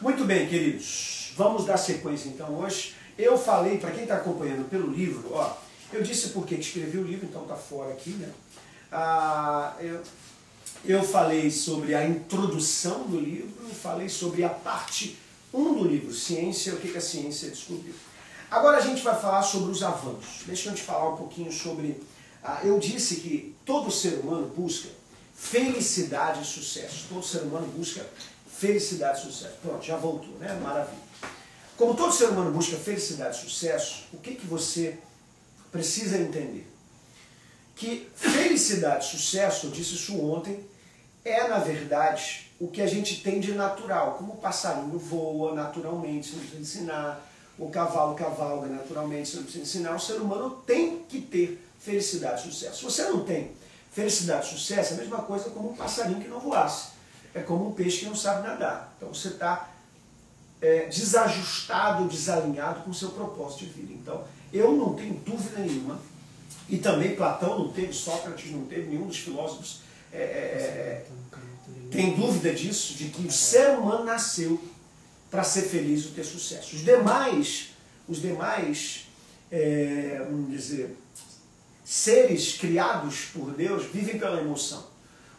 Muito bem, queridos. Vamos dar sequência então hoje. Eu falei, para quem está acompanhando pelo livro, ó, eu disse por que escrevi o livro, então está fora aqui, né? Ah, eu, eu falei sobre a introdução do livro, falei sobre a parte 1 do livro, ciência, o que, que a ciência descobriu. Agora a gente vai falar sobre os avanços. Deixa eu te falar um pouquinho sobre. Ah, eu disse que todo ser humano busca felicidade e sucesso. Todo ser humano busca felicidade e sucesso. Pronto, já voltou, né? Maravilha. Como todo ser humano busca felicidade e sucesso, o que, que você precisa entender? Que felicidade e sucesso, eu disse isso ontem, é na verdade o que a gente tem de natural. Como o passarinho voa naturalmente, você não precisa ensinar, o cavalo cavalga naturalmente, você não precisa ensinar, o ser humano tem que ter felicidade e sucesso. Se você não tem felicidade e sucesso, é a mesma coisa como um passarinho que não voasse é como um peixe que não sabe nadar. Então você está é, desajustado, desalinhado com o seu propósito de vida. Então eu não tenho dúvida nenhuma, e também Platão não teve, Sócrates não teve, nenhum dos filósofos é, é, é tem dúvida disso, de que o ser humano nasceu para ser feliz e ter sucesso. Os demais, os demais, é, vamos dizer, seres criados por Deus vivem pela emoção.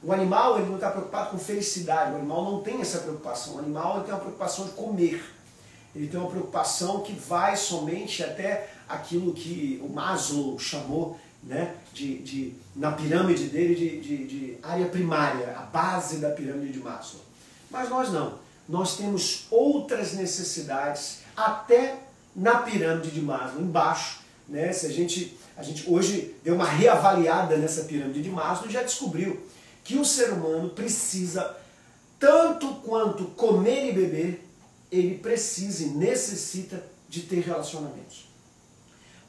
O animal ele não está preocupado com felicidade, o animal não tem essa preocupação. O animal ele tem uma preocupação de comer. Ele tem uma preocupação que vai somente até aquilo que o Maslow chamou né, de, de, na pirâmide dele de, de, de área primária, a base da pirâmide de Maslow. Mas nós não. Nós temos outras necessidades até na pirâmide de Maslow, embaixo. Né? Se a gente, a gente hoje deu uma reavaliada nessa pirâmide de Maslow e já descobriu que o ser humano precisa, tanto quanto comer e beber, ele precisa e necessita de ter relacionamentos.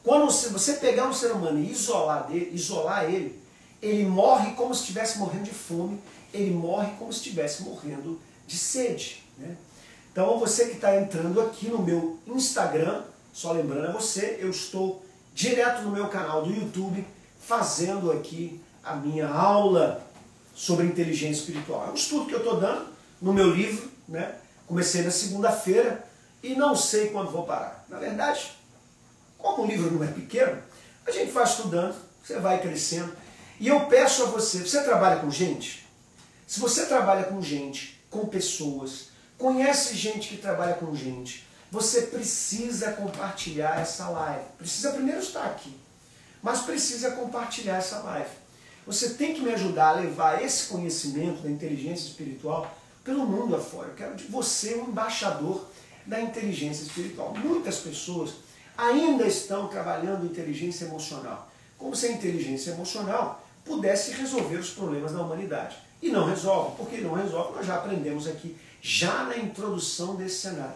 Quando você pegar um ser humano e isolar, dele, isolar ele, ele morre como se estivesse morrendo de fome, ele morre como se estivesse morrendo de sede. Né? Então você que está entrando aqui no meu Instagram, só lembrando a você, eu estou direto no meu canal do YouTube fazendo aqui a minha aula sobre inteligência espiritual. É um estudo que eu estou dando no meu livro, né? Comecei na segunda-feira e não sei quando vou parar. Na verdade, como o livro não é pequeno, a gente vai estudando, você vai crescendo. E eu peço a você, você trabalha com gente? Se você trabalha com gente, com pessoas, conhece gente que trabalha com gente, você precisa compartilhar essa live. Precisa primeiro estar aqui, mas precisa compartilhar essa live. Você tem que me ajudar a levar esse conhecimento da inteligência espiritual pelo mundo afora. Eu quero de você um embaixador da inteligência espiritual. Muitas pessoas ainda estão trabalhando inteligência emocional, como se a inteligência emocional pudesse resolver os problemas da humanidade. E não resolve. Por que não resolve? Nós já aprendemos aqui, já na introdução desse cenário.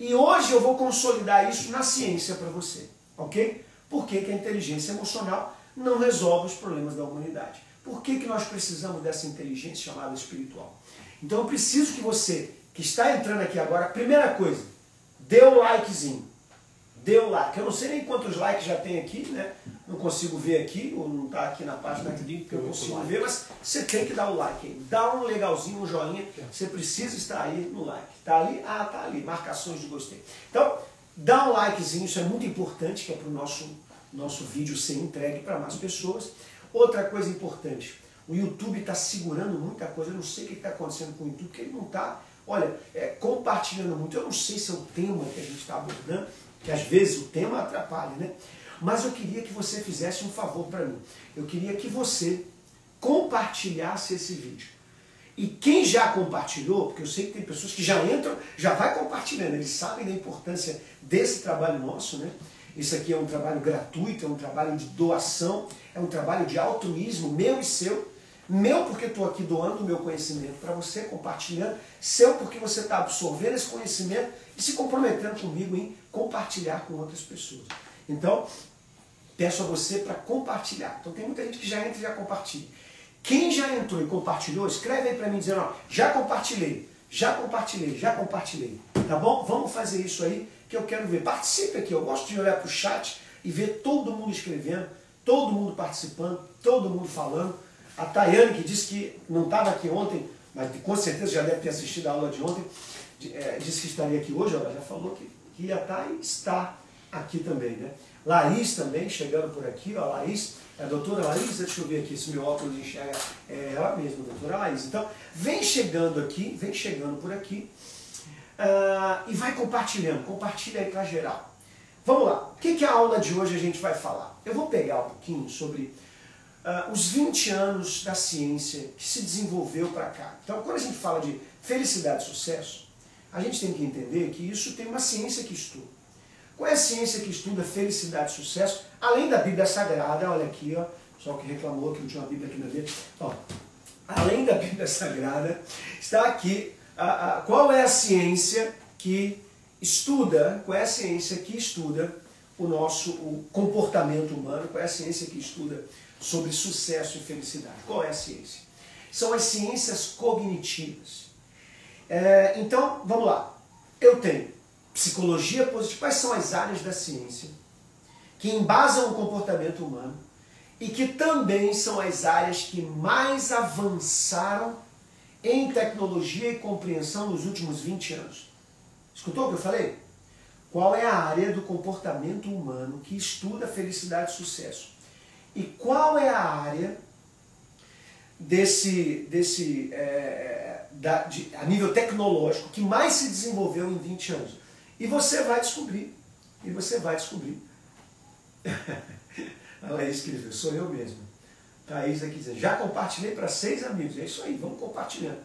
E hoje eu vou consolidar isso na ciência para você, ok? Por que, que a inteligência emocional não resolve os problemas da humanidade. Por que, que nós precisamos dessa inteligência chamada espiritual? Então eu preciso que você, que está entrando aqui agora, primeira coisa, dê o likezinho. Dê o like. Eu não sei nem quantos likes já tem aqui, né? Não consigo ver aqui, ou não está aqui na página aqui que eu consigo ver, mas você tem que dar o like aí. Dá um legalzinho, um joinha. Você precisa estar aí no like. Tá ali? Ah, tá ali. Marcações de gostei. Então, dá um likezinho, isso é muito importante, que é para o nosso nosso vídeo ser entregue para mais pessoas. Outra coisa importante, o YouTube está segurando muita coisa, eu não sei o que está acontecendo com o YouTube, porque ele não está, olha, é, compartilhando muito. Eu não sei se é o tema que a gente está abordando, que às vezes o tema atrapalha, né? Mas eu queria que você fizesse um favor para mim. Eu queria que você compartilhasse esse vídeo. E quem já compartilhou, porque eu sei que tem pessoas que já entram, já vai compartilhando, eles sabem da importância desse trabalho nosso, né? Isso aqui é um trabalho gratuito, é um trabalho de doação, é um trabalho de altruísmo meu e seu. Meu, porque estou aqui doando o meu conhecimento para você, compartilhando. Seu, porque você está absorvendo esse conhecimento e se comprometendo comigo em compartilhar com outras pessoas. Então, peço a você para compartilhar. Então, tem muita gente que já entra e já compartilha. Quem já entrou e compartilhou, escreve aí para mim dizendo, ó, já compartilhei, já compartilhei, já compartilhei. Tá bom? Vamos fazer isso aí que eu quero ver. Participe aqui, eu gosto de olhar para o chat e ver todo mundo escrevendo, todo mundo participando, todo mundo falando. A Tayane, que disse que não estava aqui ontem, mas com certeza já deve ter assistido a aula de ontem, é, disse que estaria aqui hoje, ela já falou que, que ia estar e está aqui também. Né? Laís também, chegando por aqui, ó, Laís, é a doutora Laís, deixa eu ver aqui se meu óculos enxerga, é ela mesma, doutora Laís. Então, vem chegando aqui, vem chegando por aqui, uh, e vai compartilhando, compartilha aí para geral. Vamos lá, o que, que a aula de hoje a gente vai falar? Eu vou pegar um pouquinho sobre uh, os 20 anos da ciência que se desenvolveu para cá. Então, quando a gente fala de felicidade e sucesso, a gente tem que entender que isso tem uma ciência que estuda. Qual é a ciência que estuda felicidade e sucesso? Além da Bíblia Sagrada, olha aqui, ó, só que reclamou que não tinha uma Bíblia aqui na Bíblia. Ó, além da Bíblia Sagrada, está aqui qual é a ciência que estuda, qual é a ciência que estuda o nosso o comportamento humano, qual é a ciência que estuda sobre sucesso e felicidade. Qual é a ciência? São as ciências cognitivas. É, então, vamos lá. Eu tenho psicologia positiva. Quais são as áreas da ciência que embasam o comportamento humano e que também são as áreas que mais avançaram em tecnologia e compreensão nos últimos 20 anos? Escutou o que eu falei? Qual é a área do comportamento humano que estuda felicidade e sucesso? E qual é a área desse, desse é, da, de, a nível tecnológico que mais se desenvolveu em 20 anos? E você vai descobrir. E você vai descobrir. a Laís escreveu, sou eu mesmo. Thaís aqui dizendo, já compartilhei para seis amigos. É isso aí, vamos compartilhando.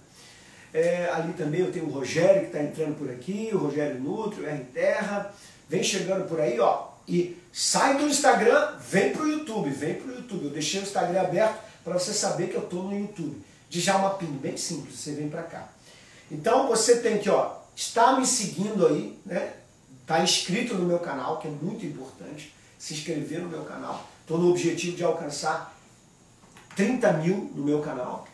É, ali também eu tenho o Rogério que está entrando por aqui, o Rogério Nutri, o R Terra, vem chegando por aí, ó. E sai do Instagram, vem para o YouTube, vem para o YouTube. Eu deixei o Instagram aberto para você saber que eu estou no YouTube. Djalma Pino, bem simples, você vem para cá. Então você tem que, ó, estar me seguindo aí, né? Tá inscrito no meu canal, que é muito importante, se inscrever no meu canal. Estou no objetivo de alcançar 30 mil no meu canal.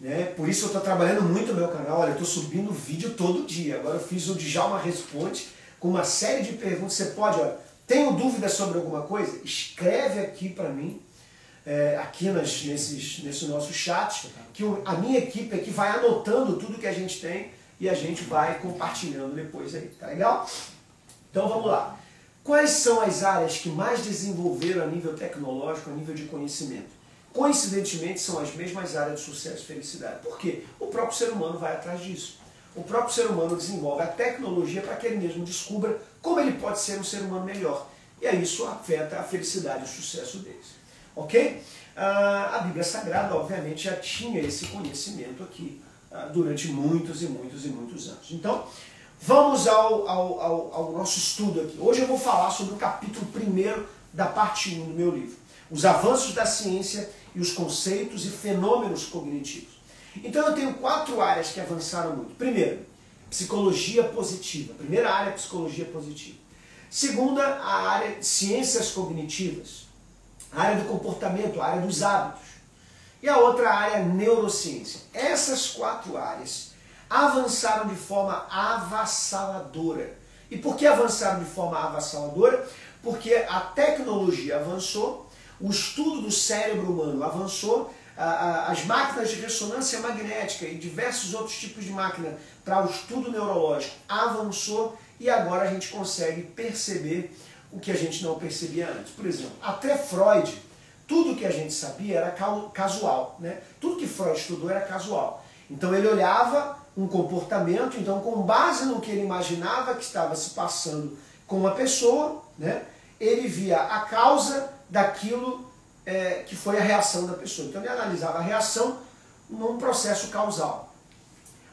Né? Por isso eu estou trabalhando muito no meu canal. Olha, eu estou subindo vídeo todo dia. Agora eu fiz o Djalma Responde com uma série de perguntas. Você pode, olha, tenho dúvidas sobre alguma coisa? Escreve aqui para mim, é, aqui nas, nesses, nesse nosso chat, que a minha equipe aqui vai anotando tudo que a gente tem e a gente vai compartilhando depois aí, tá legal? Então vamos lá. Quais são as áreas que mais desenvolveram a nível tecnológico, a nível de conhecimento? Coincidentemente, são as mesmas áreas de sucesso e felicidade. Por quê? O próprio ser humano vai atrás disso. O próprio ser humano desenvolve a tecnologia para que ele mesmo descubra como ele pode ser um ser humano melhor. E aí isso afeta a felicidade e o sucesso deles. Ok? Ah, a Bíblia Sagrada, obviamente, já tinha esse conhecimento aqui ah, durante muitos e muitos e muitos anos. Então, vamos ao, ao, ao, ao nosso estudo aqui. Hoje eu vou falar sobre o capítulo 1 da parte 1 do meu livro. Os avanços da ciência e os conceitos e fenômenos cognitivos. Então eu tenho quatro áreas que avançaram muito. Primeiro, psicologia positiva. Primeira área, psicologia positiva. Segunda, a área ciências cognitivas. A área do comportamento, a área dos hábitos. E a outra área, neurociência. Essas quatro áreas avançaram de forma avassaladora. E por que avançaram de forma avassaladora? Porque a tecnologia avançou, o estudo do cérebro humano avançou, as máquinas de ressonância magnética e diversos outros tipos de máquina para o estudo neurológico avançou e agora a gente consegue perceber o que a gente não percebia antes. Por exemplo, até Freud, tudo que a gente sabia era casual, né? Tudo que Freud estudou era casual. Então ele olhava um comportamento, então com base no que ele imaginava que estava se passando com uma pessoa, né? Ele via a causa daquilo é, que foi a reação da pessoa. Então ele analisava a reação num processo causal.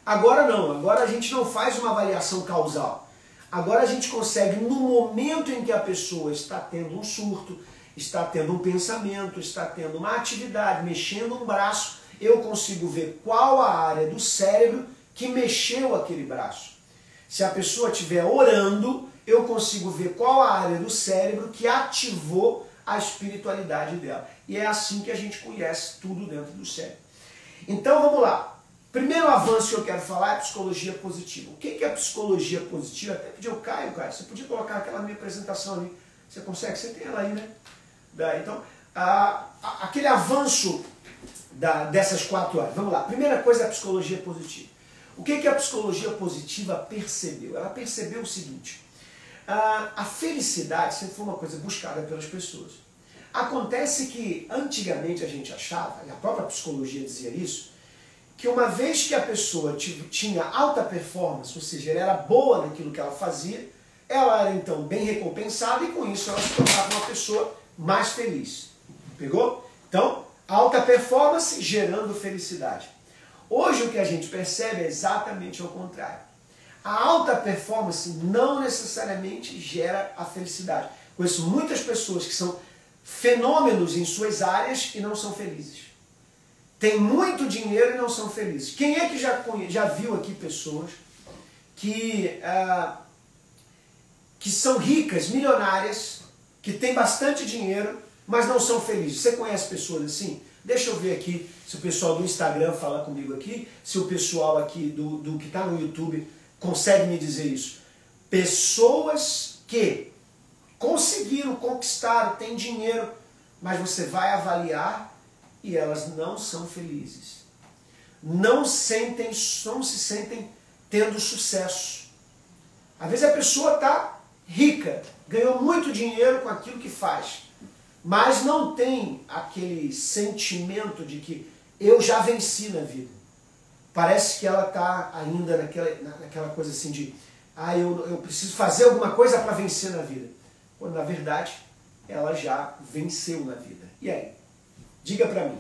Agora não, agora a gente não faz uma avaliação causal. Agora a gente consegue, no momento em que a pessoa está tendo um surto, está tendo um pensamento, está tendo uma atividade, mexendo um braço, eu consigo ver qual a área do cérebro que mexeu aquele braço. Se a pessoa estiver orando, eu consigo ver qual a área do cérebro que ativou a espiritualidade dela. E é assim que a gente conhece tudo dentro do cérebro. Então vamos lá. Primeiro avanço que eu quero falar é psicologia positiva. O que é psicologia positiva? Até pedi ao Caio, cara, você podia colocar aquela minha apresentação ali. Você consegue? Você tem ela aí, né? Então, a, a, aquele avanço da, dessas quatro áreas. Vamos lá. Primeira coisa é a psicologia positiva. O que, que a psicologia positiva percebeu? Ela percebeu o seguinte: a, a felicidade sempre foi uma coisa buscada pelas pessoas. Acontece que antigamente a gente achava, e a própria psicologia dizia isso, que uma vez que a pessoa tinha alta performance, ou seja, ela era boa naquilo que ela fazia, ela era então bem recompensada e com isso ela se tornava uma pessoa mais feliz. Pegou? Então, alta performance gerando felicidade. Hoje o que a gente percebe é exatamente o contrário. A alta performance não necessariamente gera a felicidade. Conheço muitas pessoas que são fenômenos em suas áreas e não são felizes. Tem muito dinheiro e não são felizes. Quem é que já, já viu aqui pessoas que, ah, que são ricas, milionárias, que têm bastante dinheiro, mas não são felizes? Você conhece pessoas assim? Deixa eu ver aqui se o pessoal do Instagram fala comigo aqui, se o pessoal aqui do, do que está no YouTube consegue me dizer isso. Pessoas que conseguiram, conquistaram, têm dinheiro, mas você vai avaliar e elas não são felizes. Não sentem, não se sentem tendo sucesso. Às vezes a pessoa está rica, ganhou muito dinheiro com aquilo que faz, mas não tem aquele sentimento de que eu já venci na vida. Parece que ela está ainda naquela, naquela coisa assim de ah, eu, eu preciso fazer alguma coisa para vencer na vida. Quando na verdade ela já venceu na vida. E aí? Diga para mim.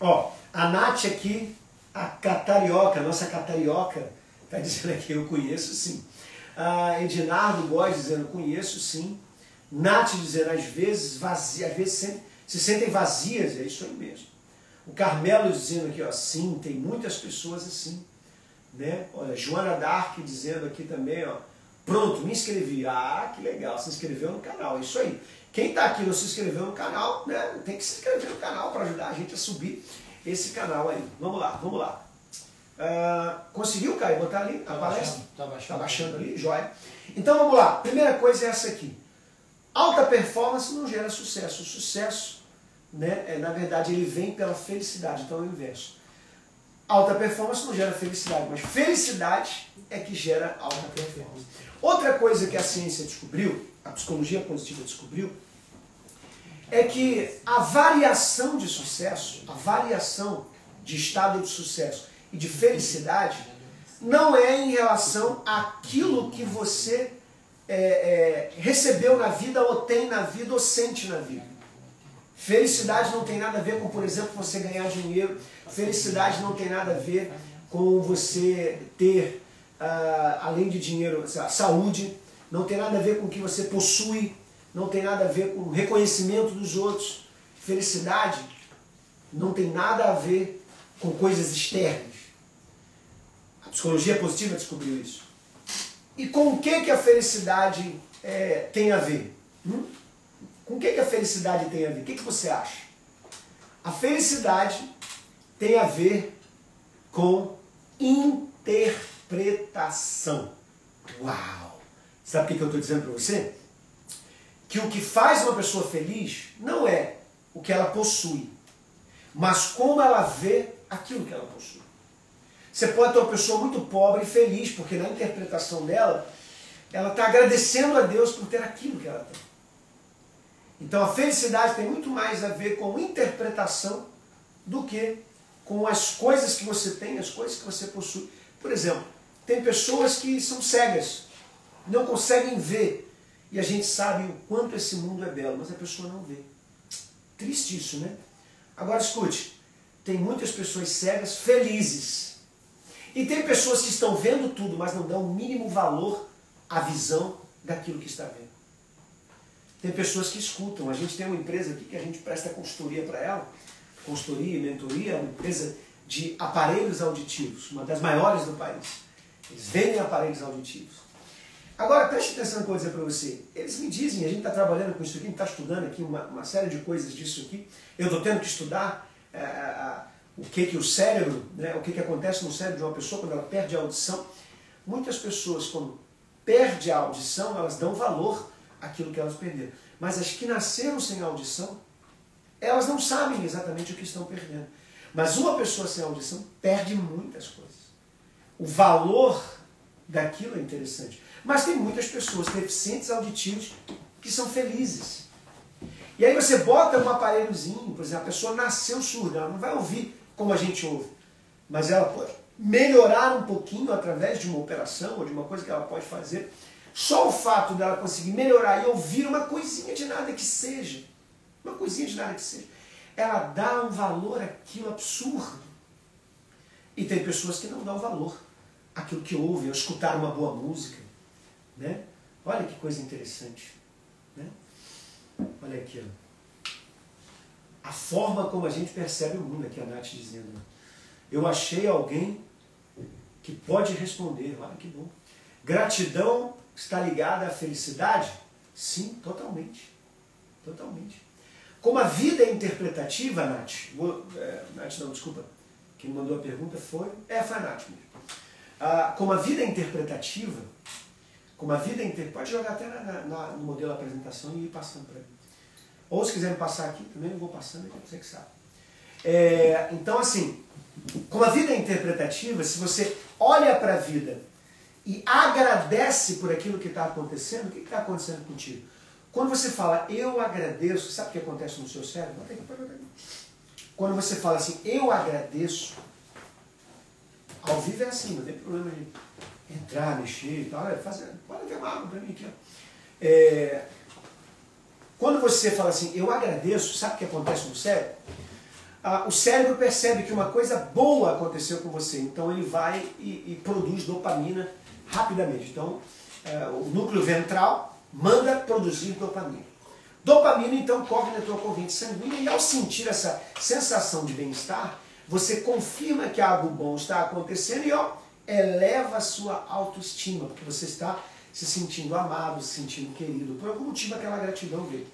Ó, a Nath aqui, a catarioca, nossa catarioca, está dizendo aqui, eu conheço sim. A Edinardo Góes dizendo, conheço sim. Nath dizendo, às vezes vazia, às vezes se sentem vazias, é isso aí mesmo. O Carmelo dizendo aqui, ó, sim, tem muitas pessoas assim. Né? Olha, Joana Dark dizendo aqui também, ó, pronto, me inscrevi. Ah, que legal, se inscreveu no canal, é isso aí. Quem está aqui não se inscreveu no canal, né, tem que se inscrever no canal para ajudar a gente a subir esse canal aí. Vamos lá, vamos lá. Uh, conseguiu, Caio, botar ali a tá palestra? Está baixando, tá baixando ali, joia. Então vamos lá, primeira coisa é essa aqui. Alta performance não gera sucesso. O sucesso, né, é, na verdade, ele vem pela felicidade, então é o inverso. Alta performance não gera felicidade, mas felicidade é que gera alta performance. Outra coisa que a ciência descobriu, a psicologia positiva descobriu, é que a variação de sucesso, a variação de estado de sucesso e de felicidade não é em relação àquilo que você é, é, recebeu na vida, ou tem na vida, ou sente na vida. Felicidade não tem nada a ver com, por exemplo, você ganhar dinheiro. Felicidade não tem nada a ver com você ter, uh, além de dinheiro, saúde. Não tem nada a ver com o que você possui não tem nada a ver com reconhecimento dos outros. Felicidade não tem nada a ver com coisas externas. A psicologia positiva descobriu isso. E com o que, que a felicidade é, tem a ver? Hum? Com o que, que a felicidade tem a ver? O que, que você acha? A felicidade tem a ver com interpretação. Uau! Sabe o que, eu estou dizendo para você? que o que faz uma pessoa feliz não é o que ela possui, mas como ela vê aquilo que ela possui. Você pode ter uma pessoa muito pobre e feliz, porque na interpretação dela, ela está agradecendo a Deus por ter aquilo que ela tem. Então a felicidade tem muito mais a ver com interpretação do que com as coisas que você tem, as coisas que você possui. Por exemplo, tem pessoas que são cegas, não conseguem ver e a gente sabe o quanto esse mundo é belo, mas a pessoa não vê. Triste isso, né? Agora escute, tem muitas pessoas cegas felizes. E tem pessoas que estão vendo tudo, mas não dão o mínimo valor à visão daquilo que está vendo. Tem pessoas que escutam. A gente tem uma empresa aqui que a gente presta consultoria para ela. consultoria e mentoria, uma empresa de aparelhos auditivos, uma das maiores do país. Eles vendem aparelhos auditivos. Agora, preste atenção no que eu vou dizer para você. Eles me dizem, a gente está trabalhando com isso aqui, a gente está estudando aqui uma, uma, série de coisas disso aqui. Eu estou tendo que estudar é, o que que o cérebro, né, o que que acontece no cérebro de uma pessoa quando ela perde a audição. Muitas pessoas, quando perde a audição, elas dão valor àquilo que elas perderam. Mas as que nasceram sem audição, elas não sabem exatamente o que estão perdendo. Mas uma pessoa sem audição perde muitas coisas. O valor daquilo é interessante. Mas tem muitas pessoas deficientes auditivos que são felizes. E aí você bota um aparelhozinho, por exemplo, a pessoa nasceu surda, ela não vai ouvir como a gente ouve, mas ela pode melhorar um pouquinho através de uma operação ou de uma coisa que ela pode fazer. Só o fato dela conseguir melhorar e ouvir uma coisinha de nada que seja, uma coisinha de nada que seja, ela dá um valor àquilo absurdo. E tem pessoas que não dão valor àquilo que ouvem, ao escutar uma boa música. Né? Olha que coisa interessante. Né? Olha aqui. Ó. A forma como a gente percebe o mundo, aqui a Nath dizendo. Eu achei alguém que pode responder. Olha que bom. Gratidão está ligada à felicidade? Sim, totalmente. Totalmente. Como a vida é interpretativa, Nath, vou, é, Nath não, desculpa, quem mandou a pergunta foi, é, foi a Nath mesmo. Ah, como a vida é interpretativa, como a vida inteira. Pode jogar até na, na, no modelo apresentação e ir passando para mim. Ou se quiserem passar aqui, também eu vou passando, você que sabe. É, então, assim, como a vida é interpretativa, se você olha para a vida e agradece por aquilo que está acontecendo, o que está acontecendo contigo? Quando você fala, eu agradeço, sabe o que acontece no seu cérebro? Quando você fala assim, eu agradeço, ao vivo é assim, não tem problema nenhum entrar, mexer e tal. Fazer, pode ter uma água para mim aqui. Ó. É, quando você fala assim, eu agradeço, sabe o que acontece no cérebro? Ah, o cérebro percebe que uma coisa boa aconteceu com você, então ele vai e, e produz dopamina rapidamente. Então, é, o núcleo ventral manda produzir dopamina. Dopamina então corre na tua corrente sanguínea e ao sentir essa sensação de bem-estar, você confirma que algo bom está acontecendo e ó, eleva a sua autoestima, porque você está se sentindo amado, se sentindo querido. Por algum motivo aquela gratidão veio.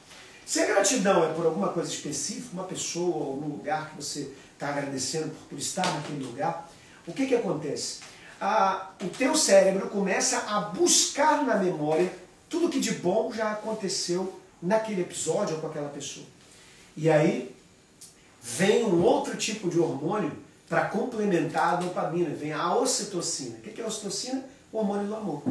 Se a gratidão é por alguma coisa específica, uma pessoa ou um lugar que você está agradecendo por, estar naquele lugar, o que, que acontece? Ah, o teu cérebro começa a buscar na memória tudo que de bom já aconteceu naquele episódio ou com aquela pessoa. E aí vem um outro tipo de hormônio para complementar a dopamina, vem a ocitocina. O que é a ocitocina? O hormônio do amor.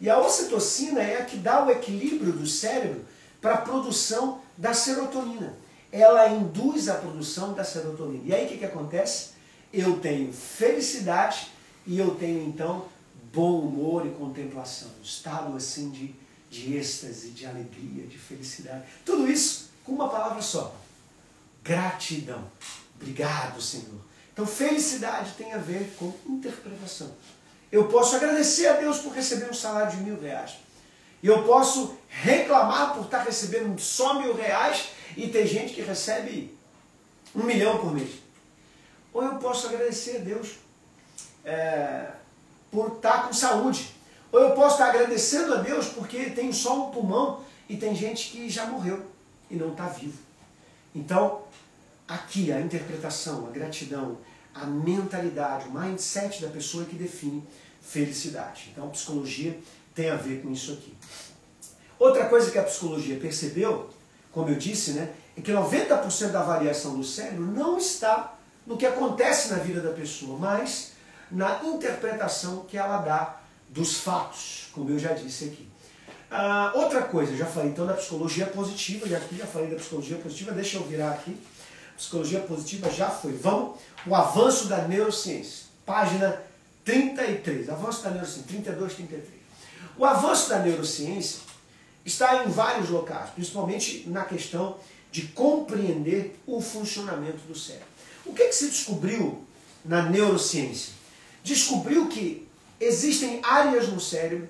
E a ocitocina é a que dá o equilíbrio do cérebro para a produção da serotonina. Ela induz a produção da serotonina. E aí o que, que acontece? Eu tenho felicidade e eu tenho então bom humor e contemplação. Estado assim de, de êxtase, de alegria, de felicidade. Tudo isso com uma palavra só: gratidão. Obrigado, Senhor. Então, felicidade tem a ver com interpretação. Eu posso agradecer a Deus por receber um salário de mil reais. E eu posso reclamar por estar recebendo só mil reais e ter gente que recebe um milhão por mês. Ou eu posso agradecer a Deus é, por estar com saúde. Ou eu posso estar agradecendo a Deus porque tenho só um pulmão e tem gente que já morreu e não está vivo. Então, aqui a interpretação, a gratidão, a mentalidade, o mindset da pessoa que define felicidade. Então a psicologia tem a ver com isso aqui. Outra coisa que a psicologia percebeu, como eu disse, né, é que 90% da avaliação do cérebro não está no que acontece na vida da pessoa, mas na interpretação que ela dá dos fatos, como eu já disse aqui. Ah, outra coisa, já falei então da psicologia positiva, já, já falei da psicologia positiva, deixa eu virar aqui. Psicologia positiva já foi. Vamos, o avanço da neurociência. Página 33. Avanço da neurociência, 32, 33. O avanço da neurociência está em vários locais, principalmente na questão de compreender o funcionamento do cérebro. O que, é que se descobriu na neurociência? Descobriu que existem áreas no cérebro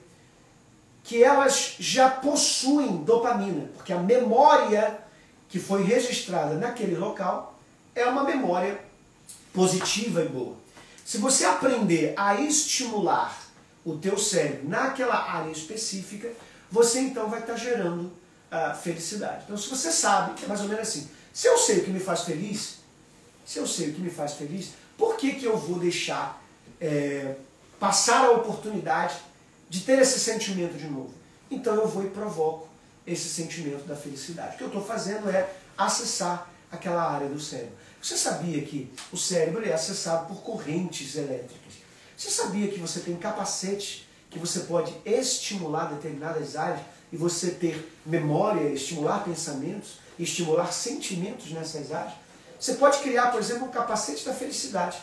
que elas já possuem dopamina, porque a memória que foi registrada naquele local, é uma memória positiva e boa. Se você aprender a estimular o teu cérebro naquela área específica, você então vai estar gerando a felicidade. Então, se você sabe, é mais ou menos assim, se eu sei o que me faz feliz, se eu sei o que me faz feliz, por que, que eu vou deixar é, passar a oportunidade de ter esse sentimento de novo? Então eu vou e provoco esse sentimento da felicidade. O que eu estou fazendo é acessar aquela área do cérebro. Você sabia que o cérebro é acessado por correntes elétricas? Você sabia que você tem capacete que você pode estimular determinadas áreas e você ter memória, estimular pensamentos, estimular sentimentos nessas áreas? Você pode criar, por exemplo, um capacete da felicidade,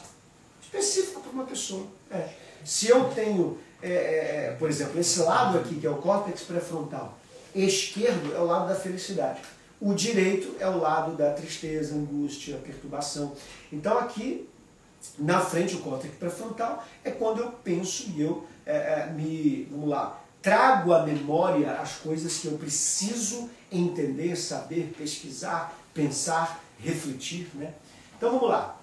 específico para uma pessoa. É. Se eu tenho, é, é, é, por exemplo, esse lado aqui, que é o córtex pré-frontal, esquerdo é o lado da felicidade. O direito é o lado da tristeza, angústia, perturbação. Então aqui, na frente, o córtex pré-frontal é quando eu penso e eu é, é, me, vamos lá, trago à memória as coisas que eu preciso entender, saber, pesquisar, pensar, refletir. Né? Então vamos lá.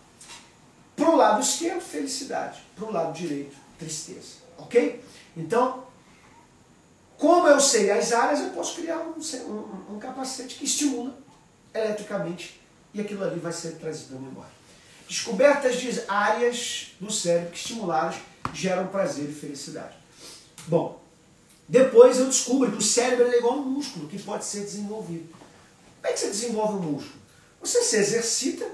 Para o lado esquerdo, felicidade. Para o lado direito, tristeza. Ok? Então, como eu sei as áreas, eu posso criar um, um, um capacete que estimula eletricamente e aquilo ali vai ser trazido à memória. Descobertas de áreas do cérebro que estimuladas geram prazer e felicidade. Bom, depois eu descubro que o cérebro é igual a um músculo que pode ser desenvolvido. Como é que você desenvolve um músculo? Você se exercita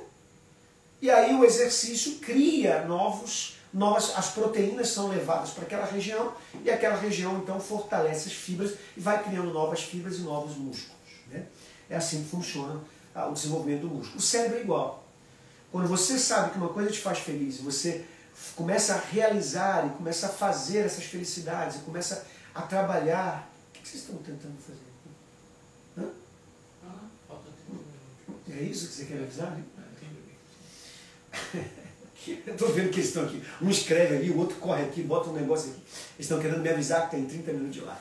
e aí o exercício cria novos, novas, as proteínas são levadas para aquela região e aquela região então fortalece as fibras e vai criando novas fibras e novos músculos. Né? É assim que funciona ah, o desenvolvimento do músculo. O cérebro é igual. Quando você sabe que uma coisa te faz feliz, você começa a realizar e começa a fazer essas felicidades e começa a trabalhar. O que vocês estão tentando fazer? Hã? É isso que você quer avisar? Eu vendo que eles estão aqui. Um escreve ali, o outro corre aqui, bota um negócio aqui. Eles estão querendo me avisar que tem 30 minutos de live.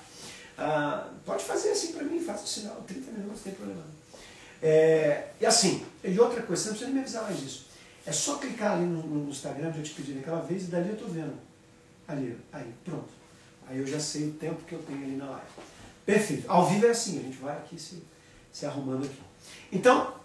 Ah, pode fazer assim para mim, faça o sinal. 30 minutos, não tem problema. É, e assim, e outra coisa, você não precisa me avisar mais disso. É só clicar ali no, no Instagram, já te pedi naquela vez, e dali eu estou vendo. Ali, aí, pronto. Aí eu já sei o tempo que eu tenho ali na live. Perfeito. Ao vivo é assim, a gente vai aqui se, se arrumando aqui. Então,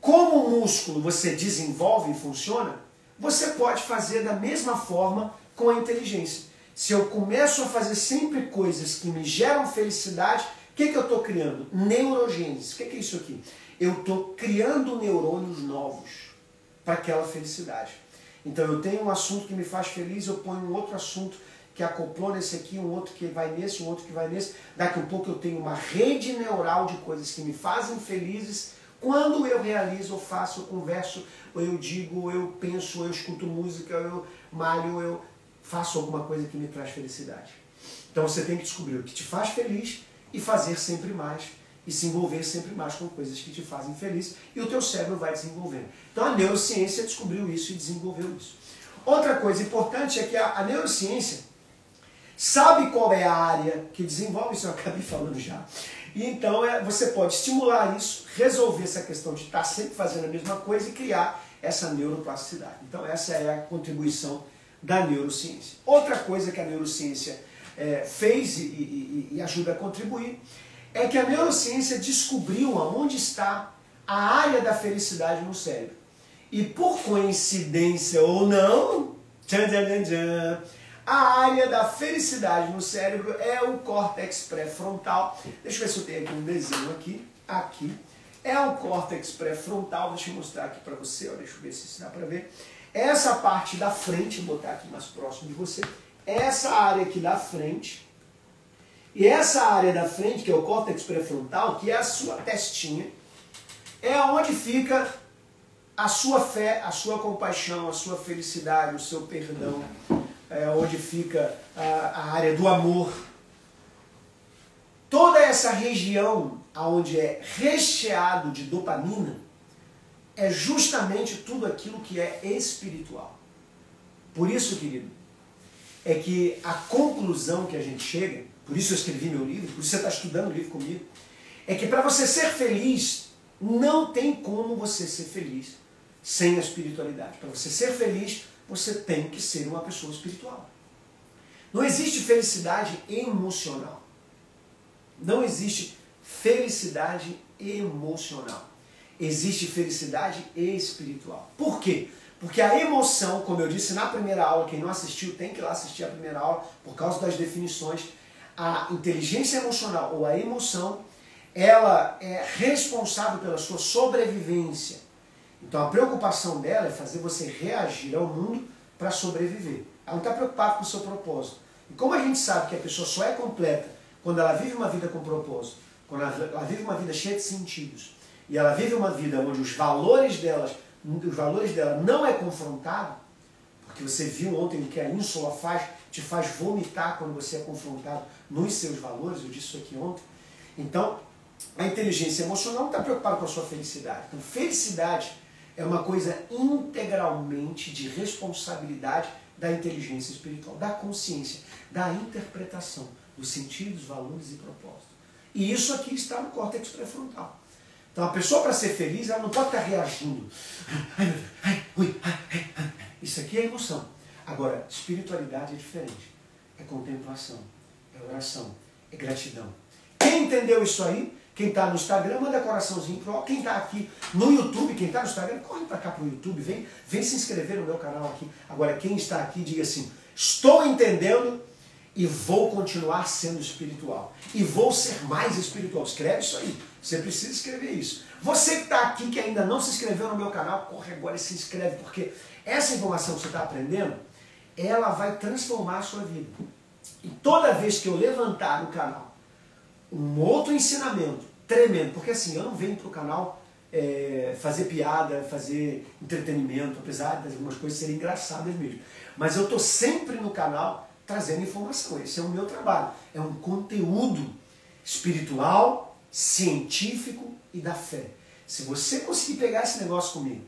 como o músculo você desenvolve e funciona, você pode fazer da mesma forma com a inteligência. Se eu começo a fazer sempre coisas que me geram felicidade, o que, que eu estou criando? Neurogênese. O que, que é isso aqui? Eu estou criando neurônios novos para aquela felicidade. Então eu tenho um assunto que me faz feliz, eu ponho um outro assunto que acoplou nesse aqui, um outro que vai nesse, um outro que vai nesse. Daqui a um pouco eu tenho uma rede neural de coisas que me fazem felizes quando eu realizo, eu faço, eu converso, ou eu digo, eu penso, eu escuto música, eu malho, eu faço alguma coisa que me traz felicidade. Então você tem que descobrir o que te faz feliz e fazer sempre mais e se envolver sempre mais com coisas que te fazem feliz e o teu cérebro vai desenvolvendo. Então a neurociência descobriu isso e desenvolveu isso. Outra coisa importante é que a, a neurociência sabe qual é a área que desenvolve, isso eu acabei falando já, e então é, você pode estimular isso, resolver essa questão de estar sempre fazendo a mesma coisa e criar essa neuroplasticidade. Então essa é a contribuição da neurociência. Outra coisa que a neurociência é, fez e, e, e ajuda a contribuir é que a neurociência descobriu aonde está a área da felicidade no cérebro. E por coincidência ou não, tchan, tchan, tchan, a área da felicidade no cérebro é o córtex pré-frontal. Deixa eu ver se eu tenho aqui um desenho aqui. Aqui. É o córtex pré-frontal. Deixa eu mostrar aqui para você. Ó, deixa eu ver se dá para ver. Essa parte da frente, vou botar aqui mais próximo de você. Essa área aqui da frente. E essa área da frente, que é o córtex pré-frontal, que é a sua testinha, é onde fica a sua fé, a sua compaixão, a sua felicidade, o seu perdão, é, onde fica a, a área do amor. Toda essa região onde é recheado de dopamina é justamente tudo aquilo que é espiritual. Por isso, querido, é que a conclusão que a gente chega, por isso eu escrevi meu livro, por isso você está estudando o livro comigo, é que para você ser feliz, não tem como você ser feliz sem a espiritualidade. Para você ser feliz, você tem que ser uma pessoa espiritual. Não existe felicidade emocional. Não existe felicidade emocional. Existe felicidade espiritual. Por quê? Porque a emoção, como eu disse na primeira aula, quem não assistiu tem que ir lá assistir a primeira aula por causa das definições. A inteligência emocional ou a emoção, ela é responsável pela sua sobrevivência. Então a preocupação dela é fazer você reagir ao mundo para sobreviver. Ela não está preocupada com o seu propósito. E como a gente sabe que a pessoa só é completa quando ela vive uma vida com propósito, quando ela vive uma vida cheia de sentidos, e ela vive uma vida onde os valores delas os valores dela não é confrontado, porque você viu ontem que a ínsula faz, te faz vomitar quando você é confrontado nos seus valores, eu disse isso aqui ontem. Então, a inteligência emocional não está preocupada com a sua felicidade. Então, felicidade é uma coisa integralmente de responsabilidade da inteligência espiritual, da consciência, da interpretação dos sentidos, valores e propósitos. E isso aqui está no córtex pré-frontal. Então a pessoa para ser feliz, ela não pode estar reagindo. Isso aqui é emoção. Agora, espiritualidade é diferente. É contemplação, é oração, é gratidão. Quem entendeu isso aí? Quem está no Instagram, manda coraçãozinho pro Quem está aqui no YouTube, quem está no Instagram, corre para cá para o YouTube, vem, vem se inscrever no meu canal aqui. Agora, quem está aqui, diga assim: estou entendendo e vou continuar sendo espiritual. E vou ser mais espiritual. Escreve isso aí. Você precisa escrever isso. Você que está aqui que ainda não se inscreveu no meu canal, corre agora e se inscreve, porque essa informação que você está aprendendo, ela vai transformar a sua vida. E toda vez que eu levantar no canal um outro ensinamento tremendo, porque assim, eu não venho para o canal é, fazer piada, fazer entretenimento, apesar de algumas coisas serem engraçadas mesmo. Mas eu estou sempre no canal trazendo informação. Esse é o meu trabalho. É um conteúdo espiritual, científico e da fé. Se você conseguir pegar esse negócio comigo,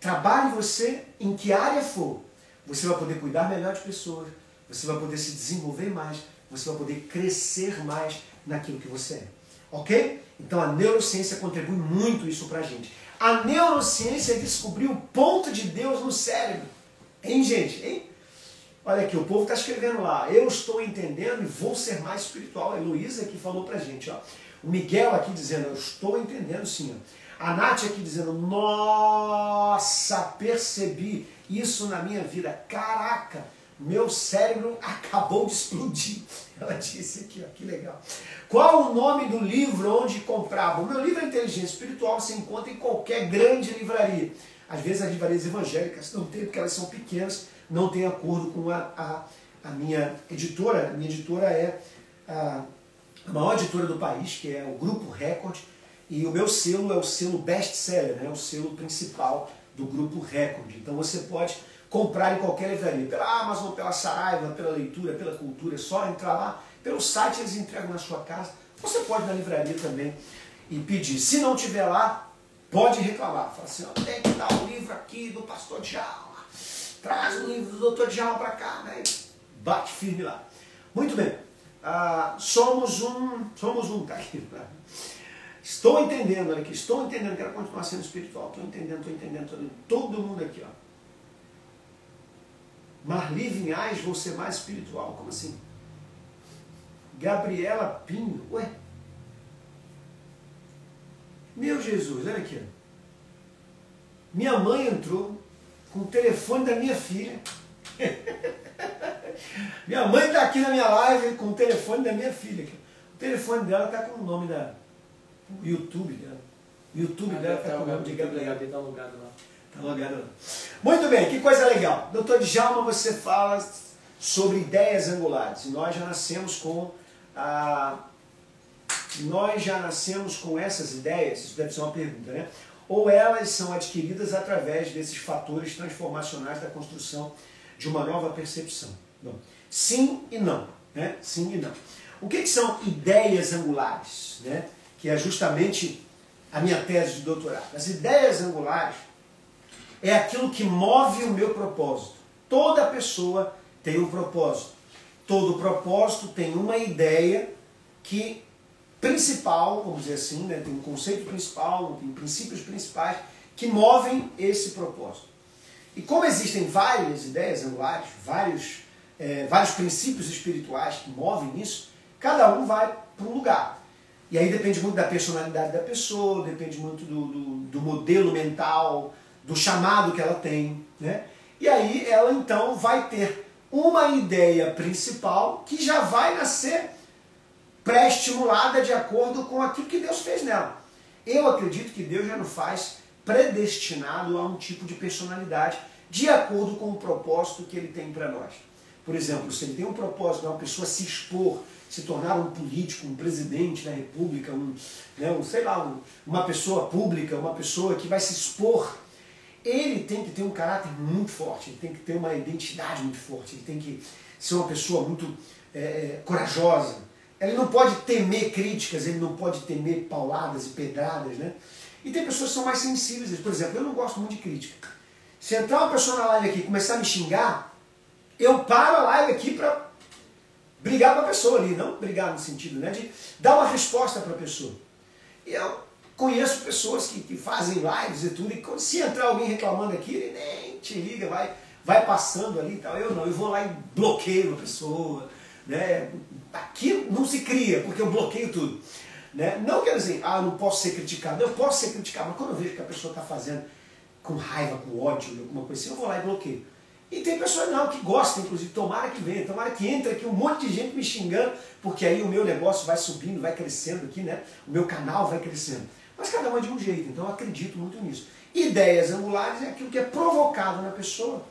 trabalhe você em que área for, você vai poder cuidar melhor de pessoas, você vai poder se desenvolver mais, você vai poder crescer mais naquilo que você é. Ok? Então a neurociência contribui muito isso pra gente. A neurociência descobriu o ponto de Deus no cérebro. Hein, gente? Hein? Olha aqui, o povo está escrevendo lá. Eu estou entendendo e vou ser mais espiritual. A Heloísa que falou pra gente, ó. O Miguel aqui dizendo, eu estou entendendo sim. A Nath aqui dizendo, nossa, percebi isso na minha vida. Caraca, meu cérebro acabou de explodir. Ela disse aqui, ó, que legal. Qual o nome do livro onde comprava? O meu livro é Inteligência Espiritual, você encontra em qualquer grande livraria. Às vezes as livrarias evangélicas não tem, porque elas são pequenas, não tem acordo com a, a, a minha editora. A minha editora é a a maior editora do país, que é o Grupo Record, e o meu selo é o selo best-seller, né? o selo principal do Grupo Record. Então você pode comprar em qualquer livraria, pela Amazon, pela Saraiva, pela leitura, pela cultura, é só entrar lá, pelo site eles entregam na sua casa. Você pode na livraria também e pedir. Se não tiver lá, pode reclamar. Fala assim, tem que dar o livro aqui do pastor Djalma. Traz o livro do doutor Djalma para cá, né? Bate firme lá. Muito bem ah, somos um, somos um, tá aqui. Tá? Estou entendendo, olha aqui, estou entendendo, quero continuar sendo espiritual, estou entendendo, estou entendendo, todo mundo aqui, ó. Marli Vinhais, vou ser mais espiritual, como assim? Gabriela Pinho, ué? Meu Jesus, olha aqui. Minha mãe entrou com o telefone da minha filha. minha mãe está aqui na minha live com o telefone da minha filha. O telefone dela está com o nome da YouTube dela. O YouTube ah, dela está com o nome de Gabriel. Está logado lá. Logado lá. Muito bem, que coisa legal. Doutor Djalma, você fala sobre ideias angulares. Nós já nascemos com a. Nós já nascemos com essas ideias, isso deve ser uma pergunta, né? Ou elas são adquiridas através desses fatores transformacionais da construção de uma nova percepção. Bom, sim e não. Né? Sim e não. O que, que são ideias angulares? Né? Que é justamente a minha tese de doutorado. As ideias angulares é aquilo que move o meu propósito. Toda pessoa tem um propósito. Todo propósito tem uma ideia que principal, vamos dizer assim, né? tem um conceito principal, tem princípios principais que movem esse propósito. E como existem várias ideias angulares, vários, é, vários princípios espirituais que movem isso, cada um vai para um lugar. E aí depende muito da personalidade da pessoa, depende muito do, do, do modelo mental, do chamado que ela tem. Né? E aí ela então vai ter uma ideia principal que já vai nascer pré-estimulada de acordo com aquilo que Deus fez nela. Eu acredito que Deus já não faz predestinado a um tipo de personalidade de acordo com o propósito que ele tem para nós. Por exemplo, se ele tem um propósito de uma pessoa se expor, se tornar um político, um presidente da república, um, né, um sei lá, um, uma pessoa pública, uma pessoa que vai se expor ele tem que ter um caráter muito forte, ele tem que ter uma identidade muito forte, ele tem que ser uma pessoa muito é, é, corajosa. Ele não pode temer críticas, ele não pode temer pauladas e pedradas, né? E tem pessoas que são mais sensíveis. Por exemplo, eu não gosto muito de crítica. Se entrar uma pessoa na live aqui e começar a me xingar, eu paro a live aqui para brigar com a pessoa ali, não brigar no sentido né, de dar uma resposta para a pessoa. E eu Conheço pessoas que, que fazem lives e tudo, e se entrar alguém reclamando aqui, ele nem te liga, vai, vai passando ali e tal. Eu não, eu vou lá e bloqueio a pessoa. Né? Aqui não se cria, porque eu bloqueio tudo. Né? Não quer dizer, ah, não posso ser criticado. Eu posso ser criticado, mas quando eu vejo que a pessoa está fazendo com raiva, com ódio, alguma coisa assim, eu vou lá e bloqueio. E tem pessoas não, que gostam, inclusive, tomara que venha, tomara que entre aqui um monte de gente me xingando, porque aí o meu negócio vai subindo, vai crescendo aqui, né? O meu canal vai crescendo. Mas cada um é de um jeito, então eu acredito muito nisso. Ideias angulares é aquilo que é provocado na pessoa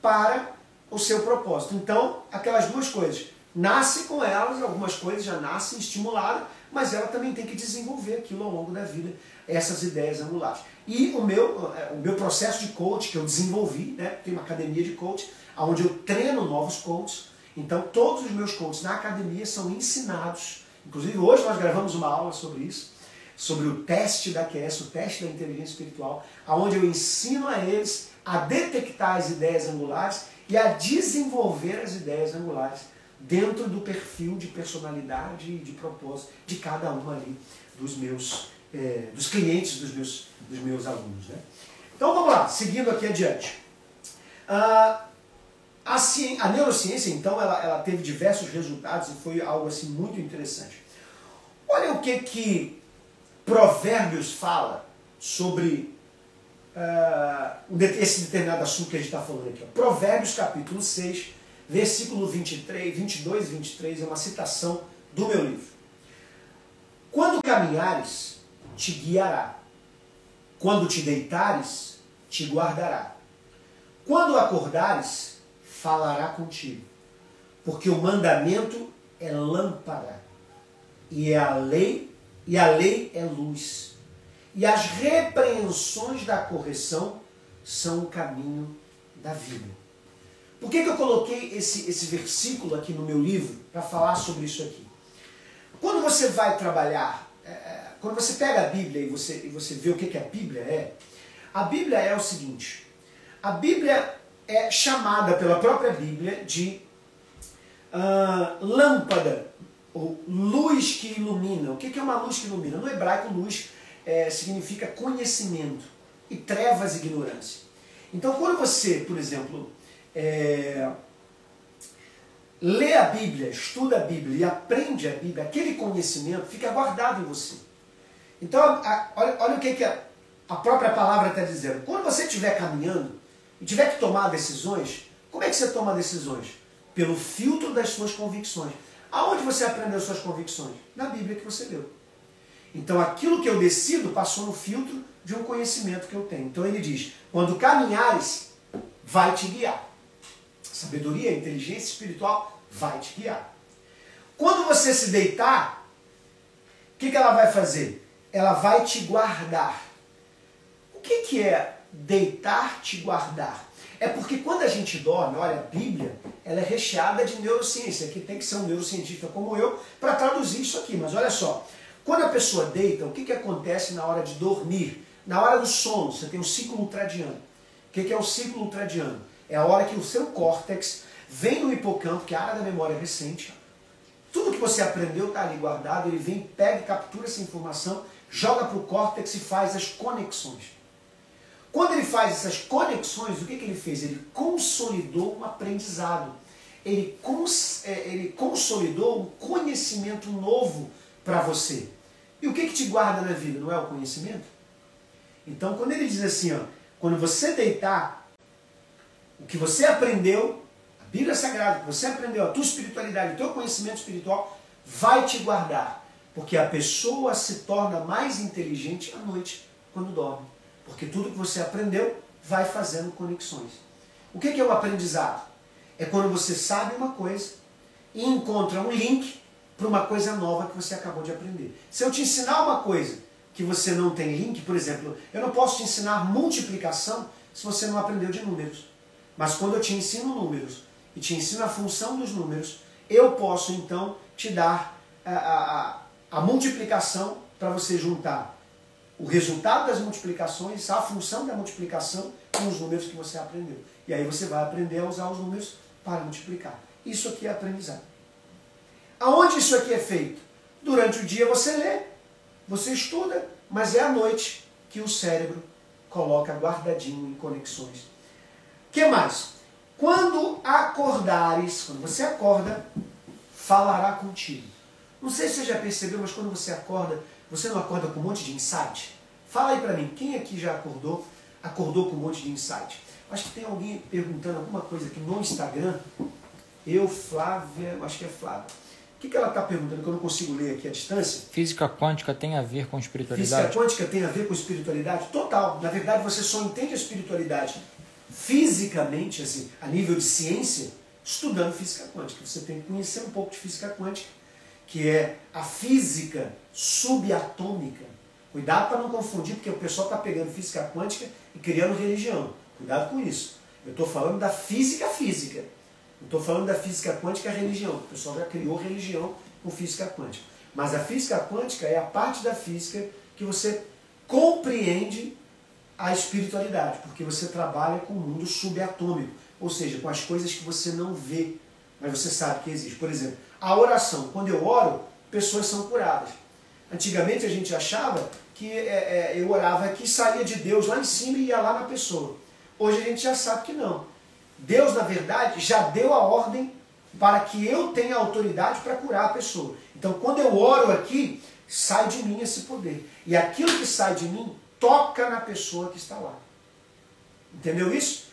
para o seu propósito. Então, aquelas duas coisas. Nasce com elas, algumas coisas já nascem estimuladas, mas ela também tem que desenvolver aquilo ao longo da vida, essas ideias angulares. E o meu, o meu processo de coach que eu desenvolvi, né, tem uma academia de coach, onde eu treino novos coaches. Então, todos os meus coaches na academia são ensinados. Inclusive, hoje nós gravamos uma aula sobre isso sobre o teste da QS, o teste da inteligência espiritual, onde eu ensino a eles a detectar as ideias angulares e a desenvolver as ideias angulares dentro do perfil de personalidade e de propósito de cada um ali dos meus é, dos clientes dos meus, dos meus alunos. Né? Então vamos lá, seguindo aqui adiante. Ah, a, a, neurociência, então, ela, ela teve diversos resultados e foi algo assim muito interessante. Olha o que, que Provérbios fala sobre uh, esse determinado assunto que a gente está falando aqui. Provérbios capítulo 6, versículo 23, 22 e 23 é uma citação do meu livro. Quando caminhares, te guiará. Quando te deitares, te guardará. Quando acordares, falará contigo. Porque o mandamento é lâmpada e é a lei e a lei é luz. E as repreensões da correção são o caminho da vida. Por que, que eu coloquei esse, esse versículo aqui no meu livro para falar sobre isso aqui? Quando você vai trabalhar, é, é, quando você pega a Bíblia e você, e você vê o que, que a Bíblia é, a Bíblia é o seguinte: a Bíblia é chamada pela própria Bíblia de uh, lâmpada ou luz que ilumina. O que é uma luz que ilumina? No hebraico, luz é, significa conhecimento e trevas, ignorância. Então, quando você, por exemplo, é, lê a Bíblia, estuda a Bíblia e aprende a Bíblia, aquele conhecimento fica guardado em você. Então, a, olha, olha o que, que a, a própria palavra está dizendo. Quando você estiver caminhando e tiver que tomar decisões, como é que você toma decisões? Pelo filtro das suas convicções. Aonde você aprendeu suas convicções? Na Bíblia que você leu. Então aquilo que eu decido passou no filtro de um conhecimento que eu tenho. Então ele diz: quando caminhares, vai te guiar. Sabedoria, inteligência espiritual vai te guiar. Quando você se deitar, o que, que ela vai fazer? Ela vai te guardar. O que, que é deitar, te guardar? É porque quando a gente dorme, olha, a Bíblia, ela é recheada de neurociência, que tem que ser um neurocientista como eu para traduzir isso aqui. Mas olha só, quando a pessoa deita, o que, que acontece na hora de dormir? Na hora do sono, você tem o ciclo ultradiano. O que, que é o ciclo ultradiano? É a hora que o seu córtex vem no hipocampo, que é a área da memória recente. Tudo que você aprendeu está ali guardado, ele vem, pega captura essa informação, joga para o córtex e faz as conexões. Quando ele faz essas conexões, o que, que ele fez? Ele consolidou um aprendizado. Ele, cons é, ele consolidou um conhecimento novo para você. E o que, que te guarda na vida? Não é o conhecimento? Então, quando ele diz assim, ó, quando você deitar, o que você aprendeu, a Bíblia Sagrada, que você aprendeu, a tua espiritualidade, o teu conhecimento espiritual, vai te guardar. Porque a pessoa se torna mais inteligente à noite, quando dorme. Porque tudo que você aprendeu vai fazendo conexões. O que é o aprendizado? É quando você sabe uma coisa e encontra um link para uma coisa nova que você acabou de aprender. Se eu te ensinar uma coisa que você não tem link, por exemplo, eu não posso te ensinar multiplicação se você não aprendeu de números. Mas quando eu te ensino números e te ensino a função dos números, eu posso então te dar a, a, a multiplicação para você juntar o resultado das multiplicações, a função da multiplicação com os números que você aprendeu. E aí você vai aprender a usar os números para multiplicar. Isso aqui é aprendizado. Aonde isso aqui é feito? Durante o dia você lê, você estuda, mas é à noite que o cérebro coloca guardadinho em conexões. que mais? Quando acordares, quando você acorda, falará contigo. Não sei se você já percebeu, mas quando você acorda, você não acorda com um monte de insight? Fala aí pra mim, quem aqui já acordou, acordou com um monte de insight? Acho que tem alguém perguntando alguma coisa aqui no Instagram. Eu, Flávia, acho que é Flávia. O que, que ela está perguntando que eu não consigo ler aqui à distância? Física quântica tem a ver com espiritualidade? Física quântica tem a ver com espiritualidade? Total. Na verdade, você só entende a espiritualidade fisicamente, assim, a nível de ciência, estudando física quântica. Você tem que conhecer um pouco de física quântica, que é a física subatômica. Cuidado para não confundir, porque o pessoal está pegando física quântica e criando religião. Cuidado com isso. Eu estou falando da física física. Não estou falando da física quântica religião. O pessoal já criou religião com física quântica. Mas a física quântica é a parte da física que você compreende a espiritualidade, porque você trabalha com o mundo subatômico, ou seja, com as coisas que você não vê, mas você sabe que existe. Por exemplo, a oração. Quando eu oro, pessoas são curadas. Antigamente a gente achava que é, é, eu orava aqui, saía de Deus lá em cima e ia lá na pessoa. Hoje a gente já sabe que não. Deus, na verdade, já deu a ordem para que eu tenha autoridade para curar a pessoa. Então, quando eu oro aqui, sai de mim esse poder. E aquilo que sai de mim toca na pessoa que está lá. Entendeu isso?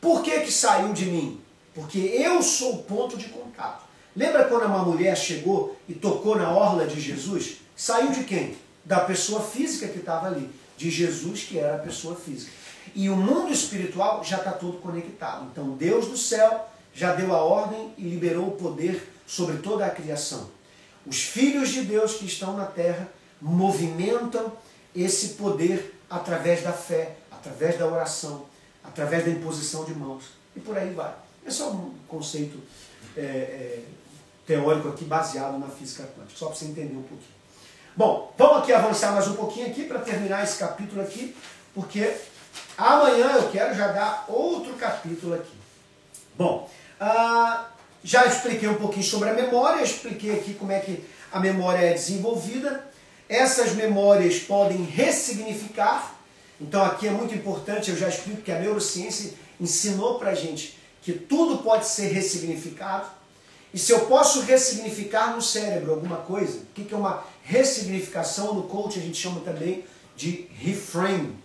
Por que, que saiu de mim? Porque eu sou o ponto de contato. Lembra quando uma mulher chegou e tocou na orla de Jesus? Saiu de quem? Da pessoa física que estava ali. De Jesus, que era a pessoa física. E o mundo espiritual já está todo conectado. Então Deus do céu já deu a ordem e liberou o poder sobre toda a criação. Os filhos de Deus que estão na terra movimentam esse poder através da fé, através da oração, através da imposição de mãos. E por aí vai. É só um conceito é, é, teórico aqui baseado na física quântica, só para você entender um pouquinho. Bom, vamos aqui avançar mais um pouquinho aqui para terminar esse capítulo aqui, porque Amanhã eu quero já dar outro capítulo aqui. Bom, ah, já expliquei um pouquinho sobre a memória, expliquei aqui como é que a memória é desenvolvida. Essas memórias podem ressignificar. Então aqui é muito importante, eu já explico que a neurociência ensinou pra gente que tudo pode ser ressignificado. E se eu posso ressignificar no cérebro alguma coisa, o que é uma ressignificação? No coach a gente chama também de reframe.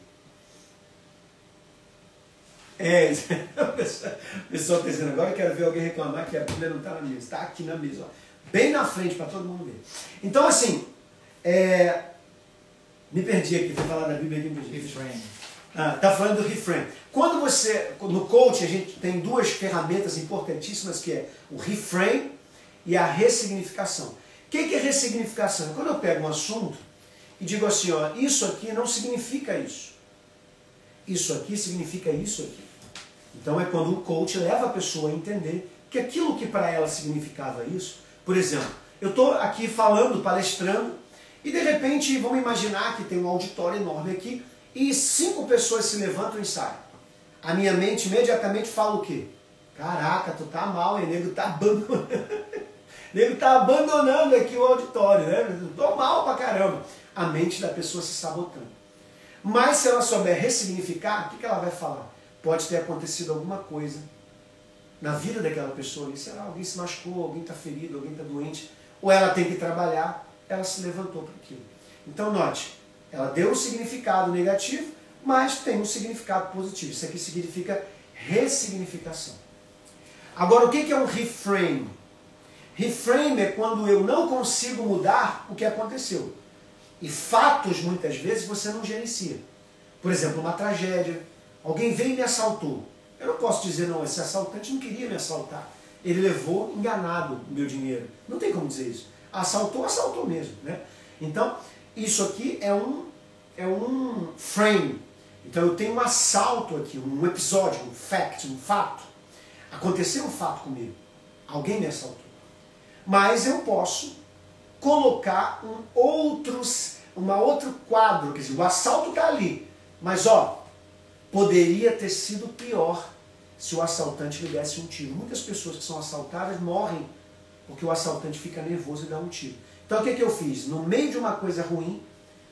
É, o pessoal está dizendo agora, eu quero ver alguém reclamar que a Bíblia não está na mesa. Está aqui na mesa, ó. bem na frente para todo mundo ver. Então, assim, é... me perdi aqui, vou falar da Bíblia aqui. Reframe. Ah, tá falando do reframe. Quando você, no coach, a gente tem duas ferramentas importantíssimas que é o reframe e a ressignificação. O que é ressignificação? Quando eu pego um assunto e digo assim, ó, isso aqui não significa isso. Isso aqui significa isso aqui. Então é quando o coach leva a pessoa a entender que aquilo que para ela significava isso, por exemplo, eu estou aqui falando, palestrando, e de repente vamos imaginar que tem um auditório enorme aqui e cinco pessoas se levantam e saem. A minha mente imediatamente fala o quê? Caraca, tu tá mal, hein? Nego tá abandonando. nego tá abandonando aqui o auditório, né? Tô mal pra caramba. A mente da pessoa se sabotando. Mas se ela souber ressignificar, o que, que ela vai falar? Pode ter acontecido alguma coisa na vida daquela pessoa, sei lá, alguém se machucou, alguém está ferido, alguém está doente, ou ela tem que trabalhar, ela se levantou para aquilo. Então note, ela deu um significado negativo, mas tem um significado positivo. Isso aqui significa ressignificação. Agora, o que é um reframe? Reframe é quando eu não consigo mudar o que aconteceu. E fatos, muitas vezes, você não gerencia. Por exemplo, uma tragédia. Alguém veio e me assaltou. Eu não posso dizer, não, esse assaltante não queria me assaltar. Ele levou enganado o meu dinheiro. Não tem como dizer isso. Assaltou, assaltou mesmo. Né? Então, isso aqui é um, é um frame. Então eu tenho um assalto aqui, um episódio, um fact, um fato. Aconteceu um fato comigo. Alguém me assaltou. Mas eu posso colocar um outros, uma outro quadro, quer dizer, o assalto está ali. Mas ó, poderia ter sido pior se o assaltante lhe desse um tiro. Muitas pessoas que são assaltadas morrem porque o assaltante fica nervoso e dá um tiro. Então o que, que eu fiz? No meio de uma coisa ruim,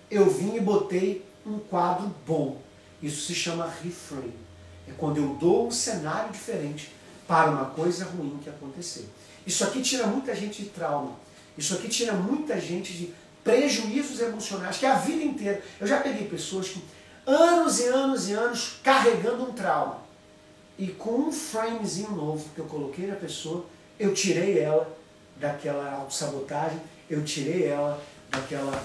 eu vim e botei um quadro bom. Isso se chama reframe. É quando eu dou um cenário diferente para uma coisa ruim que aconteceu. Isso aqui tira muita gente de trauma. Isso aqui tira muita gente de prejuízos emocionais, que é a vida inteira. Eu já peguei pessoas que anos e anos e anos carregando um trauma. E com um framezinho novo que eu coloquei na pessoa, eu tirei ela daquela autossabotagem eu tirei ela daquela,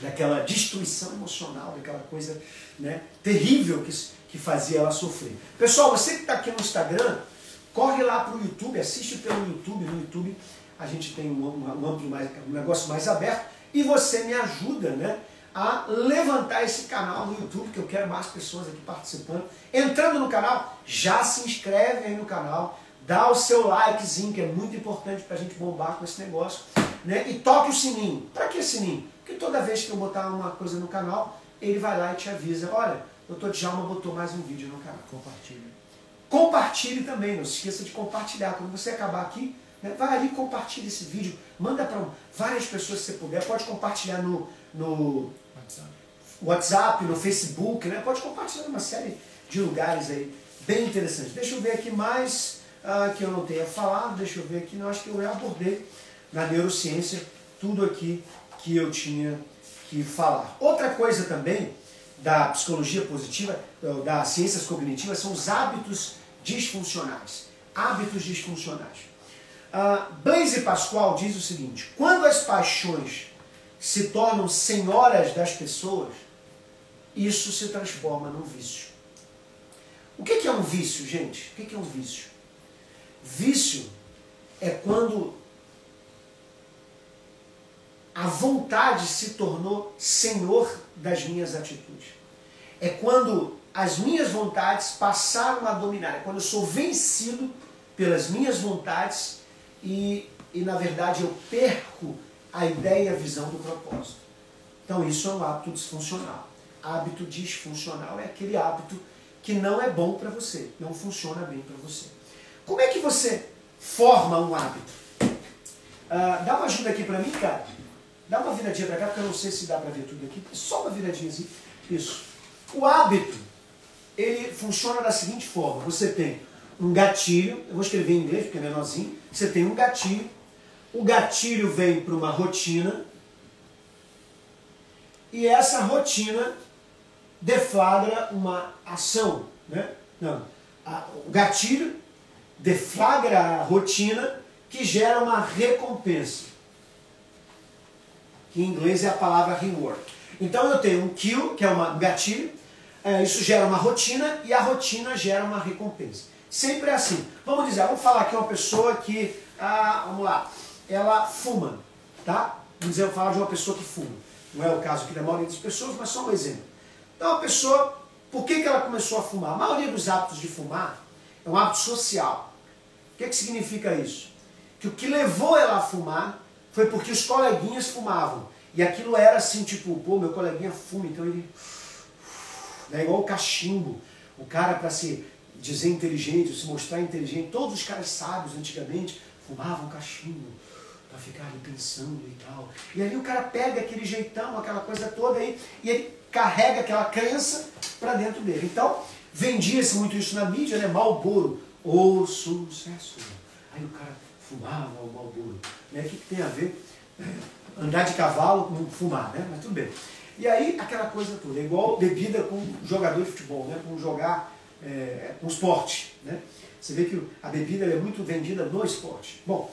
daquela destruição emocional, daquela coisa né, terrível que, que fazia ela sofrer. Pessoal, você que está aqui no Instagram, corre lá para o YouTube, assiste pelo YouTube. No YouTube a gente tem um, um, amplo mais, um negócio mais aberto e você me ajuda né, a levantar esse canal no YouTube, que eu quero mais pessoas aqui participando. Entrando no canal, já se inscreve aí no canal, dá o seu likezinho, que é muito importante para a gente bombar com esse negócio né? e toque o sininho. Para que sininho? Porque toda vez que eu botar uma coisa no canal, ele vai lá e te avisa, olha, o doutor Djalma botou mais um vídeo no canal. Compartilhe. Compartilhe também, não se esqueça de compartilhar. Quando você acabar aqui, né, vai ali e compartilha esse vídeo. Manda para várias pessoas se você puder. Pode compartilhar no, no WhatsApp. WhatsApp, no Facebook, né? pode compartilhar numa série de lugares aí bem interessantes. Deixa eu ver aqui mais uh, que eu não tenha falado. Deixa eu ver aqui, não acho que eu abordei na neurociência tudo aqui que eu tinha que falar. Outra coisa também da psicologia positiva, das ciências cognitivas, são os hábitos disfuncionais. Hábitos disfuncionais. Uh, Blaise Pascoal diz o seguinte: quando as paixões se tornam senhoras das pessoas, isso se transforma num vício. O que é um vício, gente? O que é um vício? Vício é quando a vontade se tornou senhor das minhas atitudes. É quando as minhas vontades passaram a dominar, é quando eu sou vencido pelas minhas vontades e, e na verdade, eu perco a ideia e a visão do propósito. Então, isso é um hábito disfuncional. Hábito disfuncional é aquele hábito que não é bom para você, não funciona bem para você. Como é que você forma um hábito? Uh, dá uma ajuda aqui para mim, cara. Dá uma viradinha para cá, porque eu não sei se dá para ver tudo aqui. Só uma viradinha assim. Isso. O hábito, ele funciona da seguinte forma. Você tem um gatilho, eu vou escrever em inglês porque é menorzinho. Você tem um gatilho. O gatilho vem para uma rotina. E essa rotina deflagra uma ação. Né? Não. O gatilho deflagra a rotina que gera uma recompensa em inglês é a palavra reward. Então eu tenho um kill, que é uma, um gatilho, é, isso gera uma rotina e a rotina gera uma recompensa. Sempre é assim. Vamos dizer, vamos falar aqui uma pessoa que, ah, vamos lá, ela fuma, tá? Vamos dizer, eu falar de uma pessoa que fuma. Não é o caso aqui da maioria das pessoas, mas só um exemplo. Então a pessoa, por que, que ela começou a fumar? A maioria dos hábitos de fumar é um hábito social. O que, que significa isso? Que o que levou ela a fumar foi porque os coleguinhas fumavam. E aquilo era assim, tipo, pô, meu coleguinha fuma, então ele. É igual o cachimbo. O cara, para se dizer inteligente, se mostrar inteligente, todos os caras sábios antigamente fumavam cachimbo. para ficar ali pensando e tal. E aí o cara pega aquele jeitão, aquela coisa toda aí, e ele carrega aquela crença para dentro dele. Então, vendia-se muito isso na mídia, né? Malboro, o sucesso. Aí o cara fumava o Malboro. Né? O que, que tem a ver andar de cavalo com fumar, né? Mas tudo bem. E aí aquela coisa toda, é igual bebida com jogador de futebol, né? com jogar é, com esporte. Né? Você vê que a bebida é muito vendida no esporte. Bom,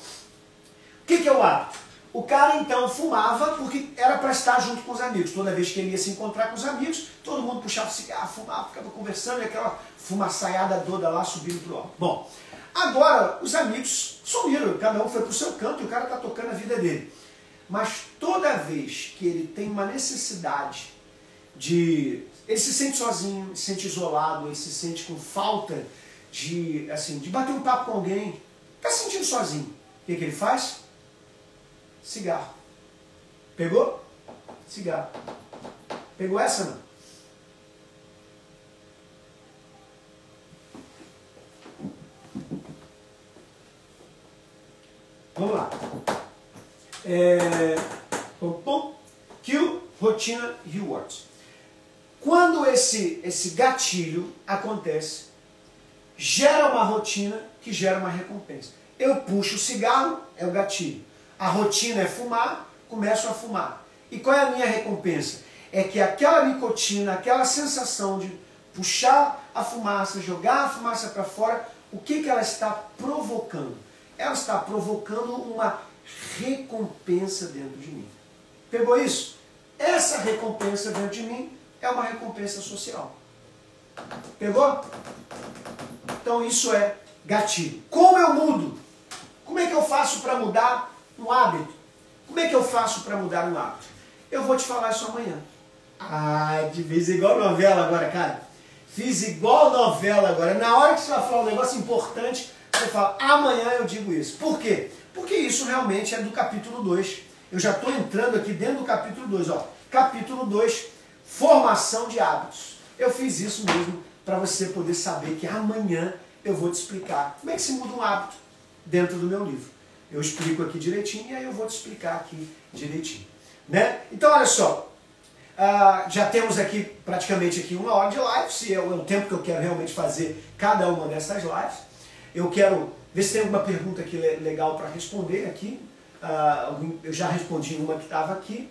o que, que é o hábito? O cara então fumava porque era para estar junto com os amigos. Toda vez que ele ia se encontrar com os amigos, todo mundo puxava cigarro, fumava, ficava conversando e aquela fumaçaiada toda lá subindo pro alto. Bom, agora os amigos sumiram, cada um foi pro seu canto e o cara está tocando a vida dele. Mas toda vez que ele tem uma necessidade de. Ele se sente sozinho, se sente isolado, ele se sente com falta de, assim, de bater um papo com alguém, está se sentindo sozinho. O que, que ele faz? Cigarro. Pegou? Cigarro. Pegou essa não? Vamos lá. É, kill, rotina, rewards. Quando esse, esse gatilho acontece, gera uma rotina que gera uma recompensa. Eu puxo o cigarro, é o gatilho. A rotina é fumar, começo a fumar. E qual é a minha recompensa? É que aquela nicotina, aquela sensação de puxar a fumaça, jogar a fumaça para fora, o que, que ela está provocando? Ela está provocando uma recompensa dentro de mim. Pegou isso? Essa recompensa dentro de mim é uma recompensa social. Pegou? Então isso é gatilho. Como eu mudo? Como é que eu faço para mudar um hábito? Como é que eu faço para mudar um hábito? Eu vou te falar isso amanhã. Ah, de vez igual novela agora, cara. Fiz igual novela agora. Na hora que você vai falar um negócio importante, você fala, amanhã eu digo isso. Por quê? Porque isso realmente é do capítulo 2. Eu já estou entrando aqui dentro do capítulo 2. Capítulo 2, formação de hábitos. Eu fiz isso mesmo para você poder saber que amanhã eu vou te explicar como é que se muda um hábito dentro do meu livro. Eu explico aqui direitinho e aí eu vou te explicar aqui direitinho. Né? Então, olha só. Uh, já temos aqui praticamente aqui uma hora de live, se é o tempo que eu quero realmente fazer cada uma dessas lives. Eu quero ver se tem alguma pergunta aqui legal para responder aqui. Uh, eu já respondi uma que estava aqui.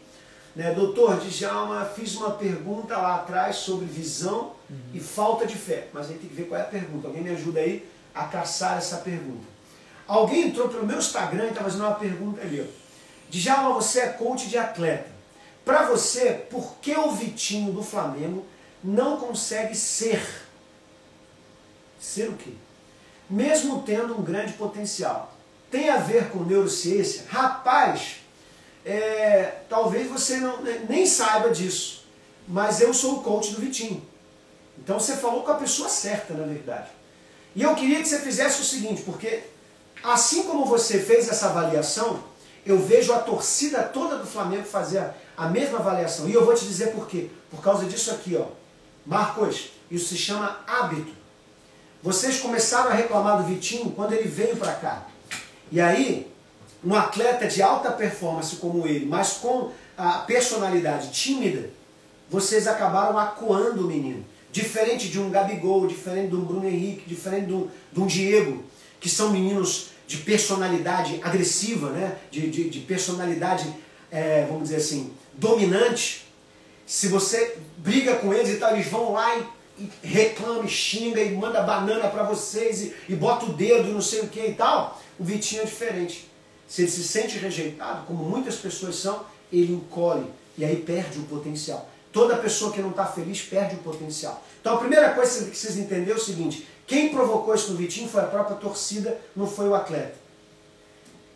Né? Doutor Djalma, fiz uma pergunta lá atrás sobre visão uhum. e falta de fé. Mas a gente tem que ver qual é a pergunta. Alguém me ajuda aí a caçar essa pergunta. Alguém entrou pelo meu Instagram e está fazendo uma pergunta ali. Ó. Djalma, você é coach de atleta. Para você, por que o Vitinho do Flamengo não consegue ser? Ser o quê? Mesmo tendo um grande potencial. Tem a ver com neurociência? Rapaz, é, talvez você não, nem saiba disso, mas eu sou o coach do Vitinho. Então você falou com a pessoa certa, na verdade. E eu queria que você fizesse o seguinte, porque assim como você fez essa avaliação, eu vejo a torcida toda do Flamengo fazer a, a mesma avaliação. E eu vou te dizer por quê. Por causa disso aqui, ó. Marcos, isso se chama hábito. Vocês começaram a reclamar do Vitinho quando ele veio para cá. E aí, um atleta de alta performance como ele, mas com a personalidade tímida, vocês acabaram acuando o menino. Diferente de um Gabigol, diferente de um Bruno Henrique, diferente de um, de um Diego, que são meninos de personalidade agressiva, né? de, de, de personalidade, é, vamos dizer assim, dominante. Se você briga com eles e tal, eles vão lá e e reclama, e xinga e manda banana para vocês e, e bota o dedo e não sei o que e tal. O Vitinho é diferente. Se ele se sente rejeitado, como muitas pessoas são, ele encolhe e aí perde o potencial. Toda pessoa que não está feliz perde o potencial. Então a primeira coisa que vocês entenderam é o seguinte: quem provocou isso no Vitinho foi a própria torcida, não foi o atleta.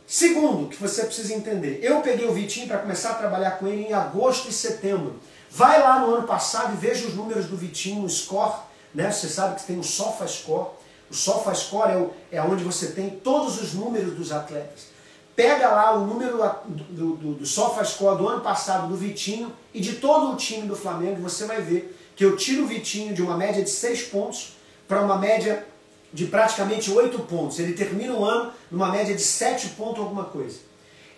Segundo, que você precisa entender, eu peguei o Vitinho para começar a trabalhar com ele em agosto e setembro. Vai lá no ano passado e veja os números do Vitinho, o score, né? Você sabe que tem o SofaScore. O SofaScore é, o, é onde você tem todos os números dos atletas. Pega lá o número do, do, do SofaScore do ano passado do Vitinho e de todo o time do Flamengo, você vai ver que eu tiro o Vitinho de uma média de 6 pontos para uma média de praticamente 8 pontos. Ele termina o ano numa média de 7 pontos alguma coisa.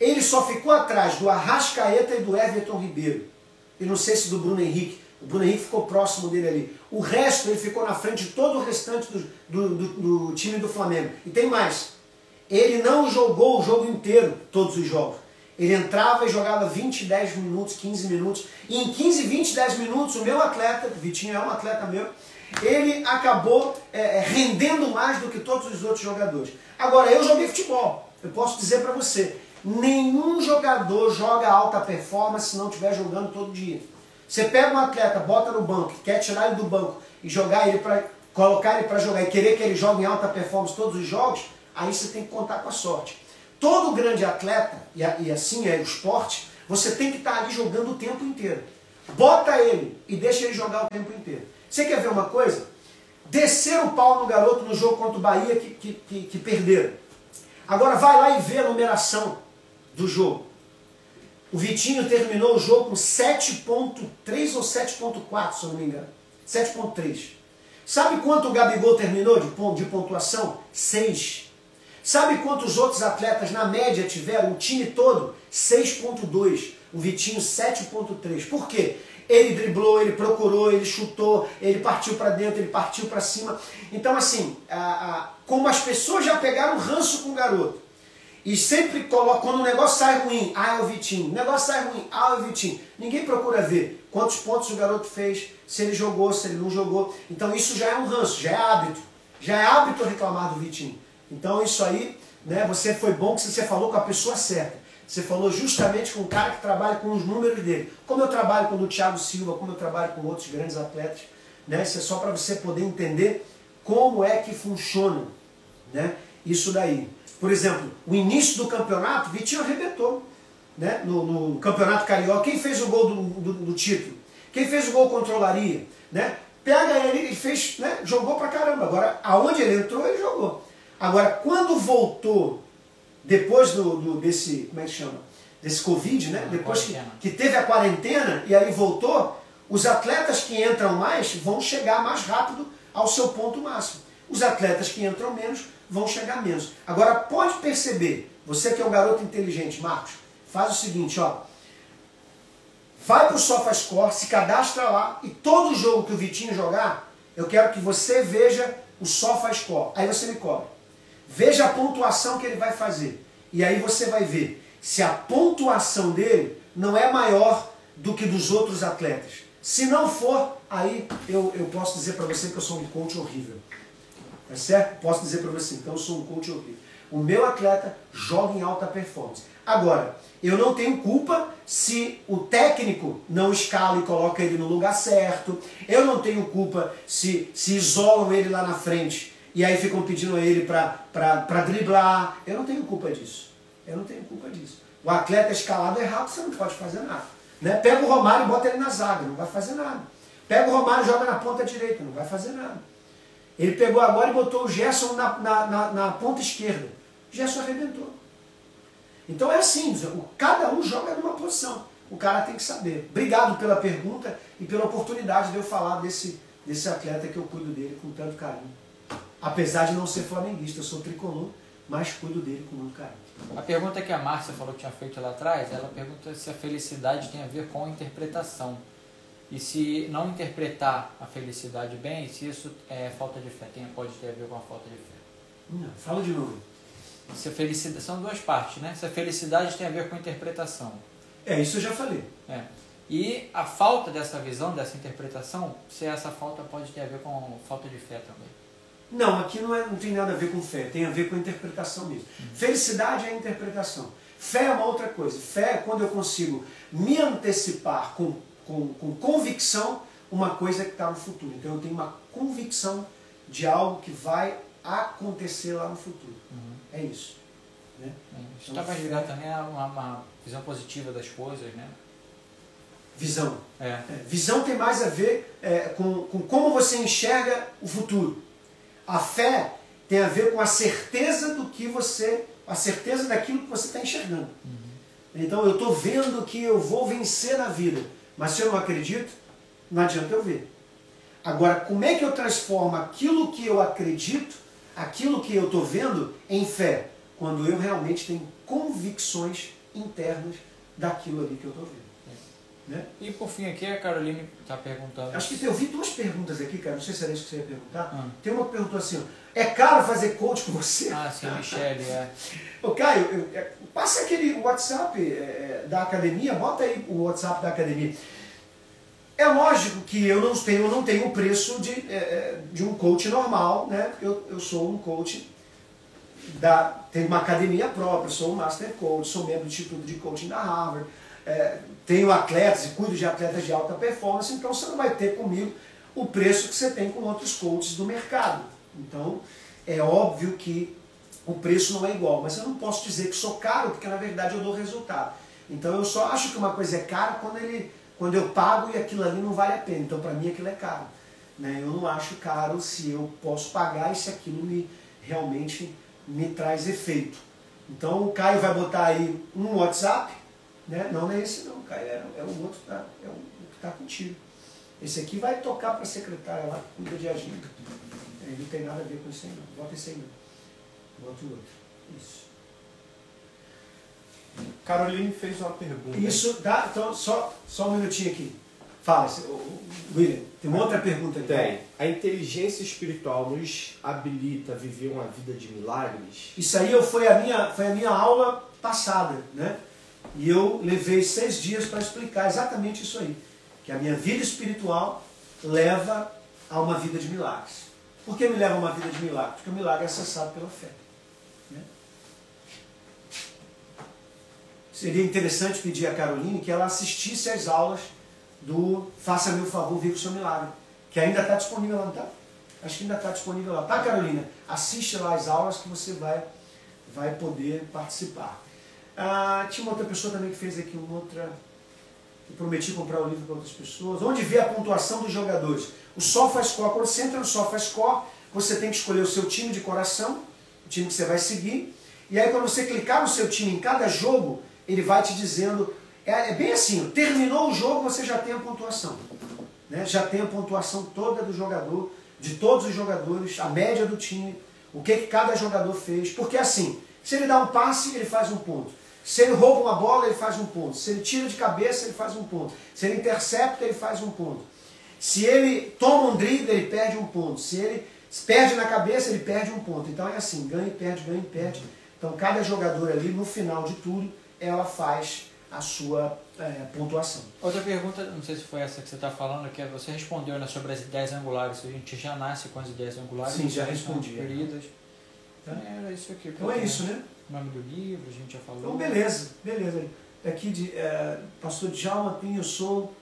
Ele só ficou atrás do Arrascaeta e do Everton Ribeiro. E não sei se do Bruno Henrique. O Bruno Henrique ficou próximo dele ali. O resto, ele ficou na frente de todo o restante do, do, do, do time do Flamengo. E tem mais. Ele não jogou o jogo inteiro, todos os jogos. Ele entrava e jogava 20, 10 minutos, 15 minutos. E em 15, 20, 10 minutos, o meu atleta, o Vitinho é um atleta meu, ele acabou é, é, rendendo mais do que todos os outros jogadores. Agora, eu joguei futebol. Eu posso dizer para você, nenhum jogador joga alta performance se não estiver jogando todo dia. Você pega um atleta, bota no banco, quer tirar ele do banco e jogar ele para colocar ele para jogar e querer que ele jogue em alta performance todos os jogos, aí você tem que contar com a sorte. Todo grande atleta, e, assim é o esporte, você tem que estar ali jogando o tempo inteiro. Bota ele e deixa ele jogar o tempo inteiro. Você quer ver uma coisa? Descer o pau no garoto no jogo contra o Bahia que, que, que, que perderam. Agora vai lá e vê a numeração do jogo. O Vitinho terminou o jogo com 7.3 ou 7.4, se eu não me engano. 7.3. Sabe quanto o Gabigol terminou de, pontuação? 6. Sabe quantos outros atletas na média tiveram? O time todo? 6.2. O Vitinho 7.3. Por quê? Ele driblou, ele procurou, ele chutou, ele partiu para dentro, ele partiu para cima. Então, assim, a, a, como as pessoas já pegaram ranço com o garoto, e sempre coloca, quando o negócio sai ruim, ah, é o Vitinho. O negócio sai ruim, ah, é o Vitinho. Ninguém procura ver quantos pontos o garoto fez, se ele jogou, se ele não jogou. Então isso já é um ranço, já é hábito. Já é hábito reclamar do Vitinho. Então isso aí, né, você foi bom que você falou com a pessoa certa. Você falou justamente com o cara que trabalha com os números dele. Como eu trabalho com o Thiago Silva, como eu trabalho com outros grandes atletas, né? Isso é só para você poder entender como é que funciona, né? Isso daí. Por exemplo, o início do campeonato, Vitinho arrebentou. Né? No, no campeonato carioca, quem fez o gol do, do, do, título? Quem fez o gol controlaria? Né? Pega ele e fez, né? jogou pra caramba. Agora, aonde ele entrou, ele jogou. Agora, quando voltou, depois do, do desse, como é que chama? Desse Covid, né? Depois que, que teve a quarentena e aí voltou, os atletas que entram mais vão chegar mais rápido ao seu ponto máximo. Os atletas que entram menos vão chegar menos. Agora pode perceber, você que é um garoto inteligente, Marcos, faz o seguinte, ó. Vai para o SofaScore, se cadastra lá e todo jogo que o Vitinho jogar, eu quero que você veja o SofaScore. Aí você me cobra. Veja a pontuação que ele vai fazer. E aí você vai ver se a pontuação dele não é maior do que dos outros atletas. Se não for, aí eu, eu posso dizer para você que eu sou um coach horrível. É certo? Posso dizer para você, então eu sou um coach horrível. O meu atleta joga em alta performance. Agora, eu não tenho culpa se o técnico não escala e coloca ele no lugar certo. Eu não tenho culpa se, se isolam ele lá na frente e aí ficam pedindo a ele para driblar. Eu não tenho culpa disso. Eu não tenho culpa disso. O atleta escalado errado, você não pode fazer nada. Né? Pega o Romário e bota ele na zaga, não vai fazer nada. Pega o Romário e joga na ponta direita, não vai fazer nada. Ele pegou agora e botou o Gerson na, na, na, na ponta esquerda. O Gerson arrebentou. Então é assim, cada um joga numa posição. O cara tem que saber. Obrigado pela pergunta e pela oportunidade de eu falar desse, desse atleta que eu cuido dele com tanto carinho. Apesar de não ser flamenguista, eu sou tricolor, mas cuido dele com muito carinho. A pergunta que a Márcia falou que tinha feito lá atrás, ela pergunta se a felicidade tem a ver com a interpretação. E se não interpretar a felicidade bem, se isso é falta de fé, tem, pode ter a ver com a falta de fé. Não, fala de novo. Se a felicidade, são duas partes, né? Se a felicidade tem a ver com a interpretação. É, isso eu já falei. É. E a falta dessa visão, dessa interpretação, se essa falta pode ter a ver com falta de fé também. Não, aqui não, é, não tem nada a ver com fé, tem a ver com interpretação mesmo. Uhum. Felicidade é interpretação. Fé é uma outra coisa. Fé é quando eu consigo me antecipar com com, com convicção uma coisa que está no futuro. Então eu tenho uma convicção de algo que vai acontecer lá no futuro. Uhum. É isso. Né? Isso está mais ligado também a uma, uma, visão positiva das coisas, né? Visão. É. É, visão tem mais a ver é, com, com como você enxerga o futuro. A fé tem a ver com a certeza do que você, a certeza daquilo que você está enxergando. Uhum. Então eu estou vendo que eu vou vencer na vida. Mas se eu não acredito, não adianta eu ver. Agora, como é que eu transformo aquilo que eu acredito, aquilo que eu estou vendo, em fé? Quando eu realmente tenho convicções internas daquilo ali que eu estou vendo. Né? E por fim aqui, a Caroline está perguntando. Acho que eu vi duas perguntas aqui, cara. Não sei se era isso que você ia perguntar. Ah. Tem uma que perguntou assim: é caro fazer coach com você? Ah, sim, a Michelle, é. Ô Caio, eu- é, passa aquele WhatsApp é, é, da academia, bota aí o WhatsApp da academia. É lógico que eu não tenho, eu não tenho o preço de, é, é, de um coach normal, né? Eu, eu sou um coach da, tenho uma academia própria, sou um master coach, sou membro do Instituto de Coaching da Harvard, é, tenho atletas e cuido de atletas de alta performance, então você não vai ter comigo o preço que você tem com outros coaches do mercado. Então, é óbvio que o preço não é igual, mas eu não posso dizer que sou caro, porque na verdade eu dou resultado. Então eu só acho que uma coisa é cara quando, ele, quando eu pago e aquilo ali não vale a pena. Então para mim aquilo é caro. Né? Eu não acho caro se eu posso pagar e se aquilo me realmente me traz efeito. Então o Caio vai botar aí um WhatsApp, né? não, não é esse não, Caio, é, é o outro que tá, é o que está contigo. Esse aqui vai tocar para a secretária lá, cuida de agenda. Ele não tem nada a ver com isso aí não. Bota esse aí não. Bota o outro. Isso. Caroline fez uma pergunta. Isso dá. Então, só, só um minutinho aqui. Fala, William. Tem uma outra pergunta aqui. Tem. A inteligência espiritual nos habilita a viver uma vida de milagres? Isso aí eu- foi, a minha, foi a minha aula passada, né? E eu levei seis dias para explicar exatamente isso aí. Que a minha vida espiritual leva a uma vida de milagres. Por que me leva a uma vida de milagres? Porque o milagre é acessado pela fé. né? Seria interessante pedir a Caroline que ela assistisse às aulas do Faça-me o favor, viva o seu milagre. Que ainda está disponível lá, não está? Acho que ainda está disponível lá. Tá, Carolina? Assiste lá as aulas que você vai, vai poder participar. Ah, tinha uma outra pessoa também que fez aqui outra. que prometi comprar o livro para outras pessoas. Onde vê a pontuação dos jogadores? O SofaScore, quando você entra no SofaScore, você tem que escolher o seu time de coração, o time que você vai seguir. E aí, quando você clicar no seu time em cada jogo, ele vai te dizendo. É, é bem assim: terminou o jogo, você já tem a pontuação. Né? Já tem a pontuação toda do jogador, de todos os jogadores, a média do time, o que, que cada jogador fez. Porque assim, se ele dá um passe, ele faz um ponto. Se ele rouba uma bola, ele faz um ponto. Se ele tira de cabeça, ele faz um ponto. Se ele intercepta, ele faz um ponto. Se ele toma um drible, ele perde um ponto. Se ele perde na cabeça, ele perde um ponto. Então é assim, ganha e perde, ganha e perde. Então cada jogador ali, no final de tudo, ela faz a sua é, pontuação. Outra pergunta, não sei se foi essa que você está falando, que é você respondeu né, sobre as ideias angulares. A gente já nasce com as ideias angulares, Sim, já são respondi. Tá. Era isso aqui. Então é isso, né? O nome do livro, a gente já falou. Então, beleza, beleza. Aqui de é, Pastor Djalma Pinho, eu sou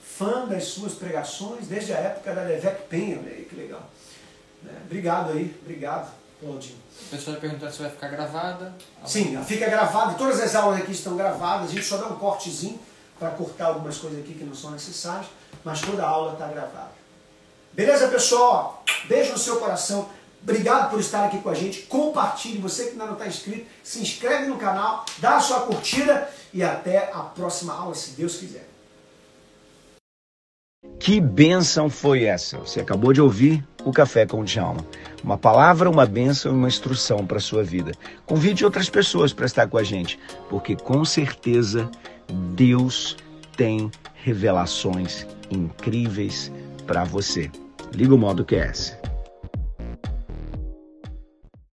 fã das suas pregações desde a época da Levec Penha, olha aí que legal. Né? Obrigado aí, obrigado, Claudinho. A pessoa está perguntando se vai ficar gravada. Sim, fica gravado, todas as aulas aqui estão gravadas, a gente só dá um cortezinho para cortar algumas coisas aqui que não são necessárias, mas toda a aula está gravada. Beleza, pessoal? Beijo no seu coração. Obrigado por estar aqui com a gente. Compartilhe. Você que ainda não está inscrito, se inscreve no canal, dá a sua curtida e até a próxima aula, se Deus quiser. Que bênção foi essa? Você acabou de ouvir o Café com o Djalma. Uma palavra, uma bênção e uma instrução para a sua vida. Convide outras pessoas para estar com a gente, porque com certeza Deus tem revelações incríveis para você. Liga o modo QS.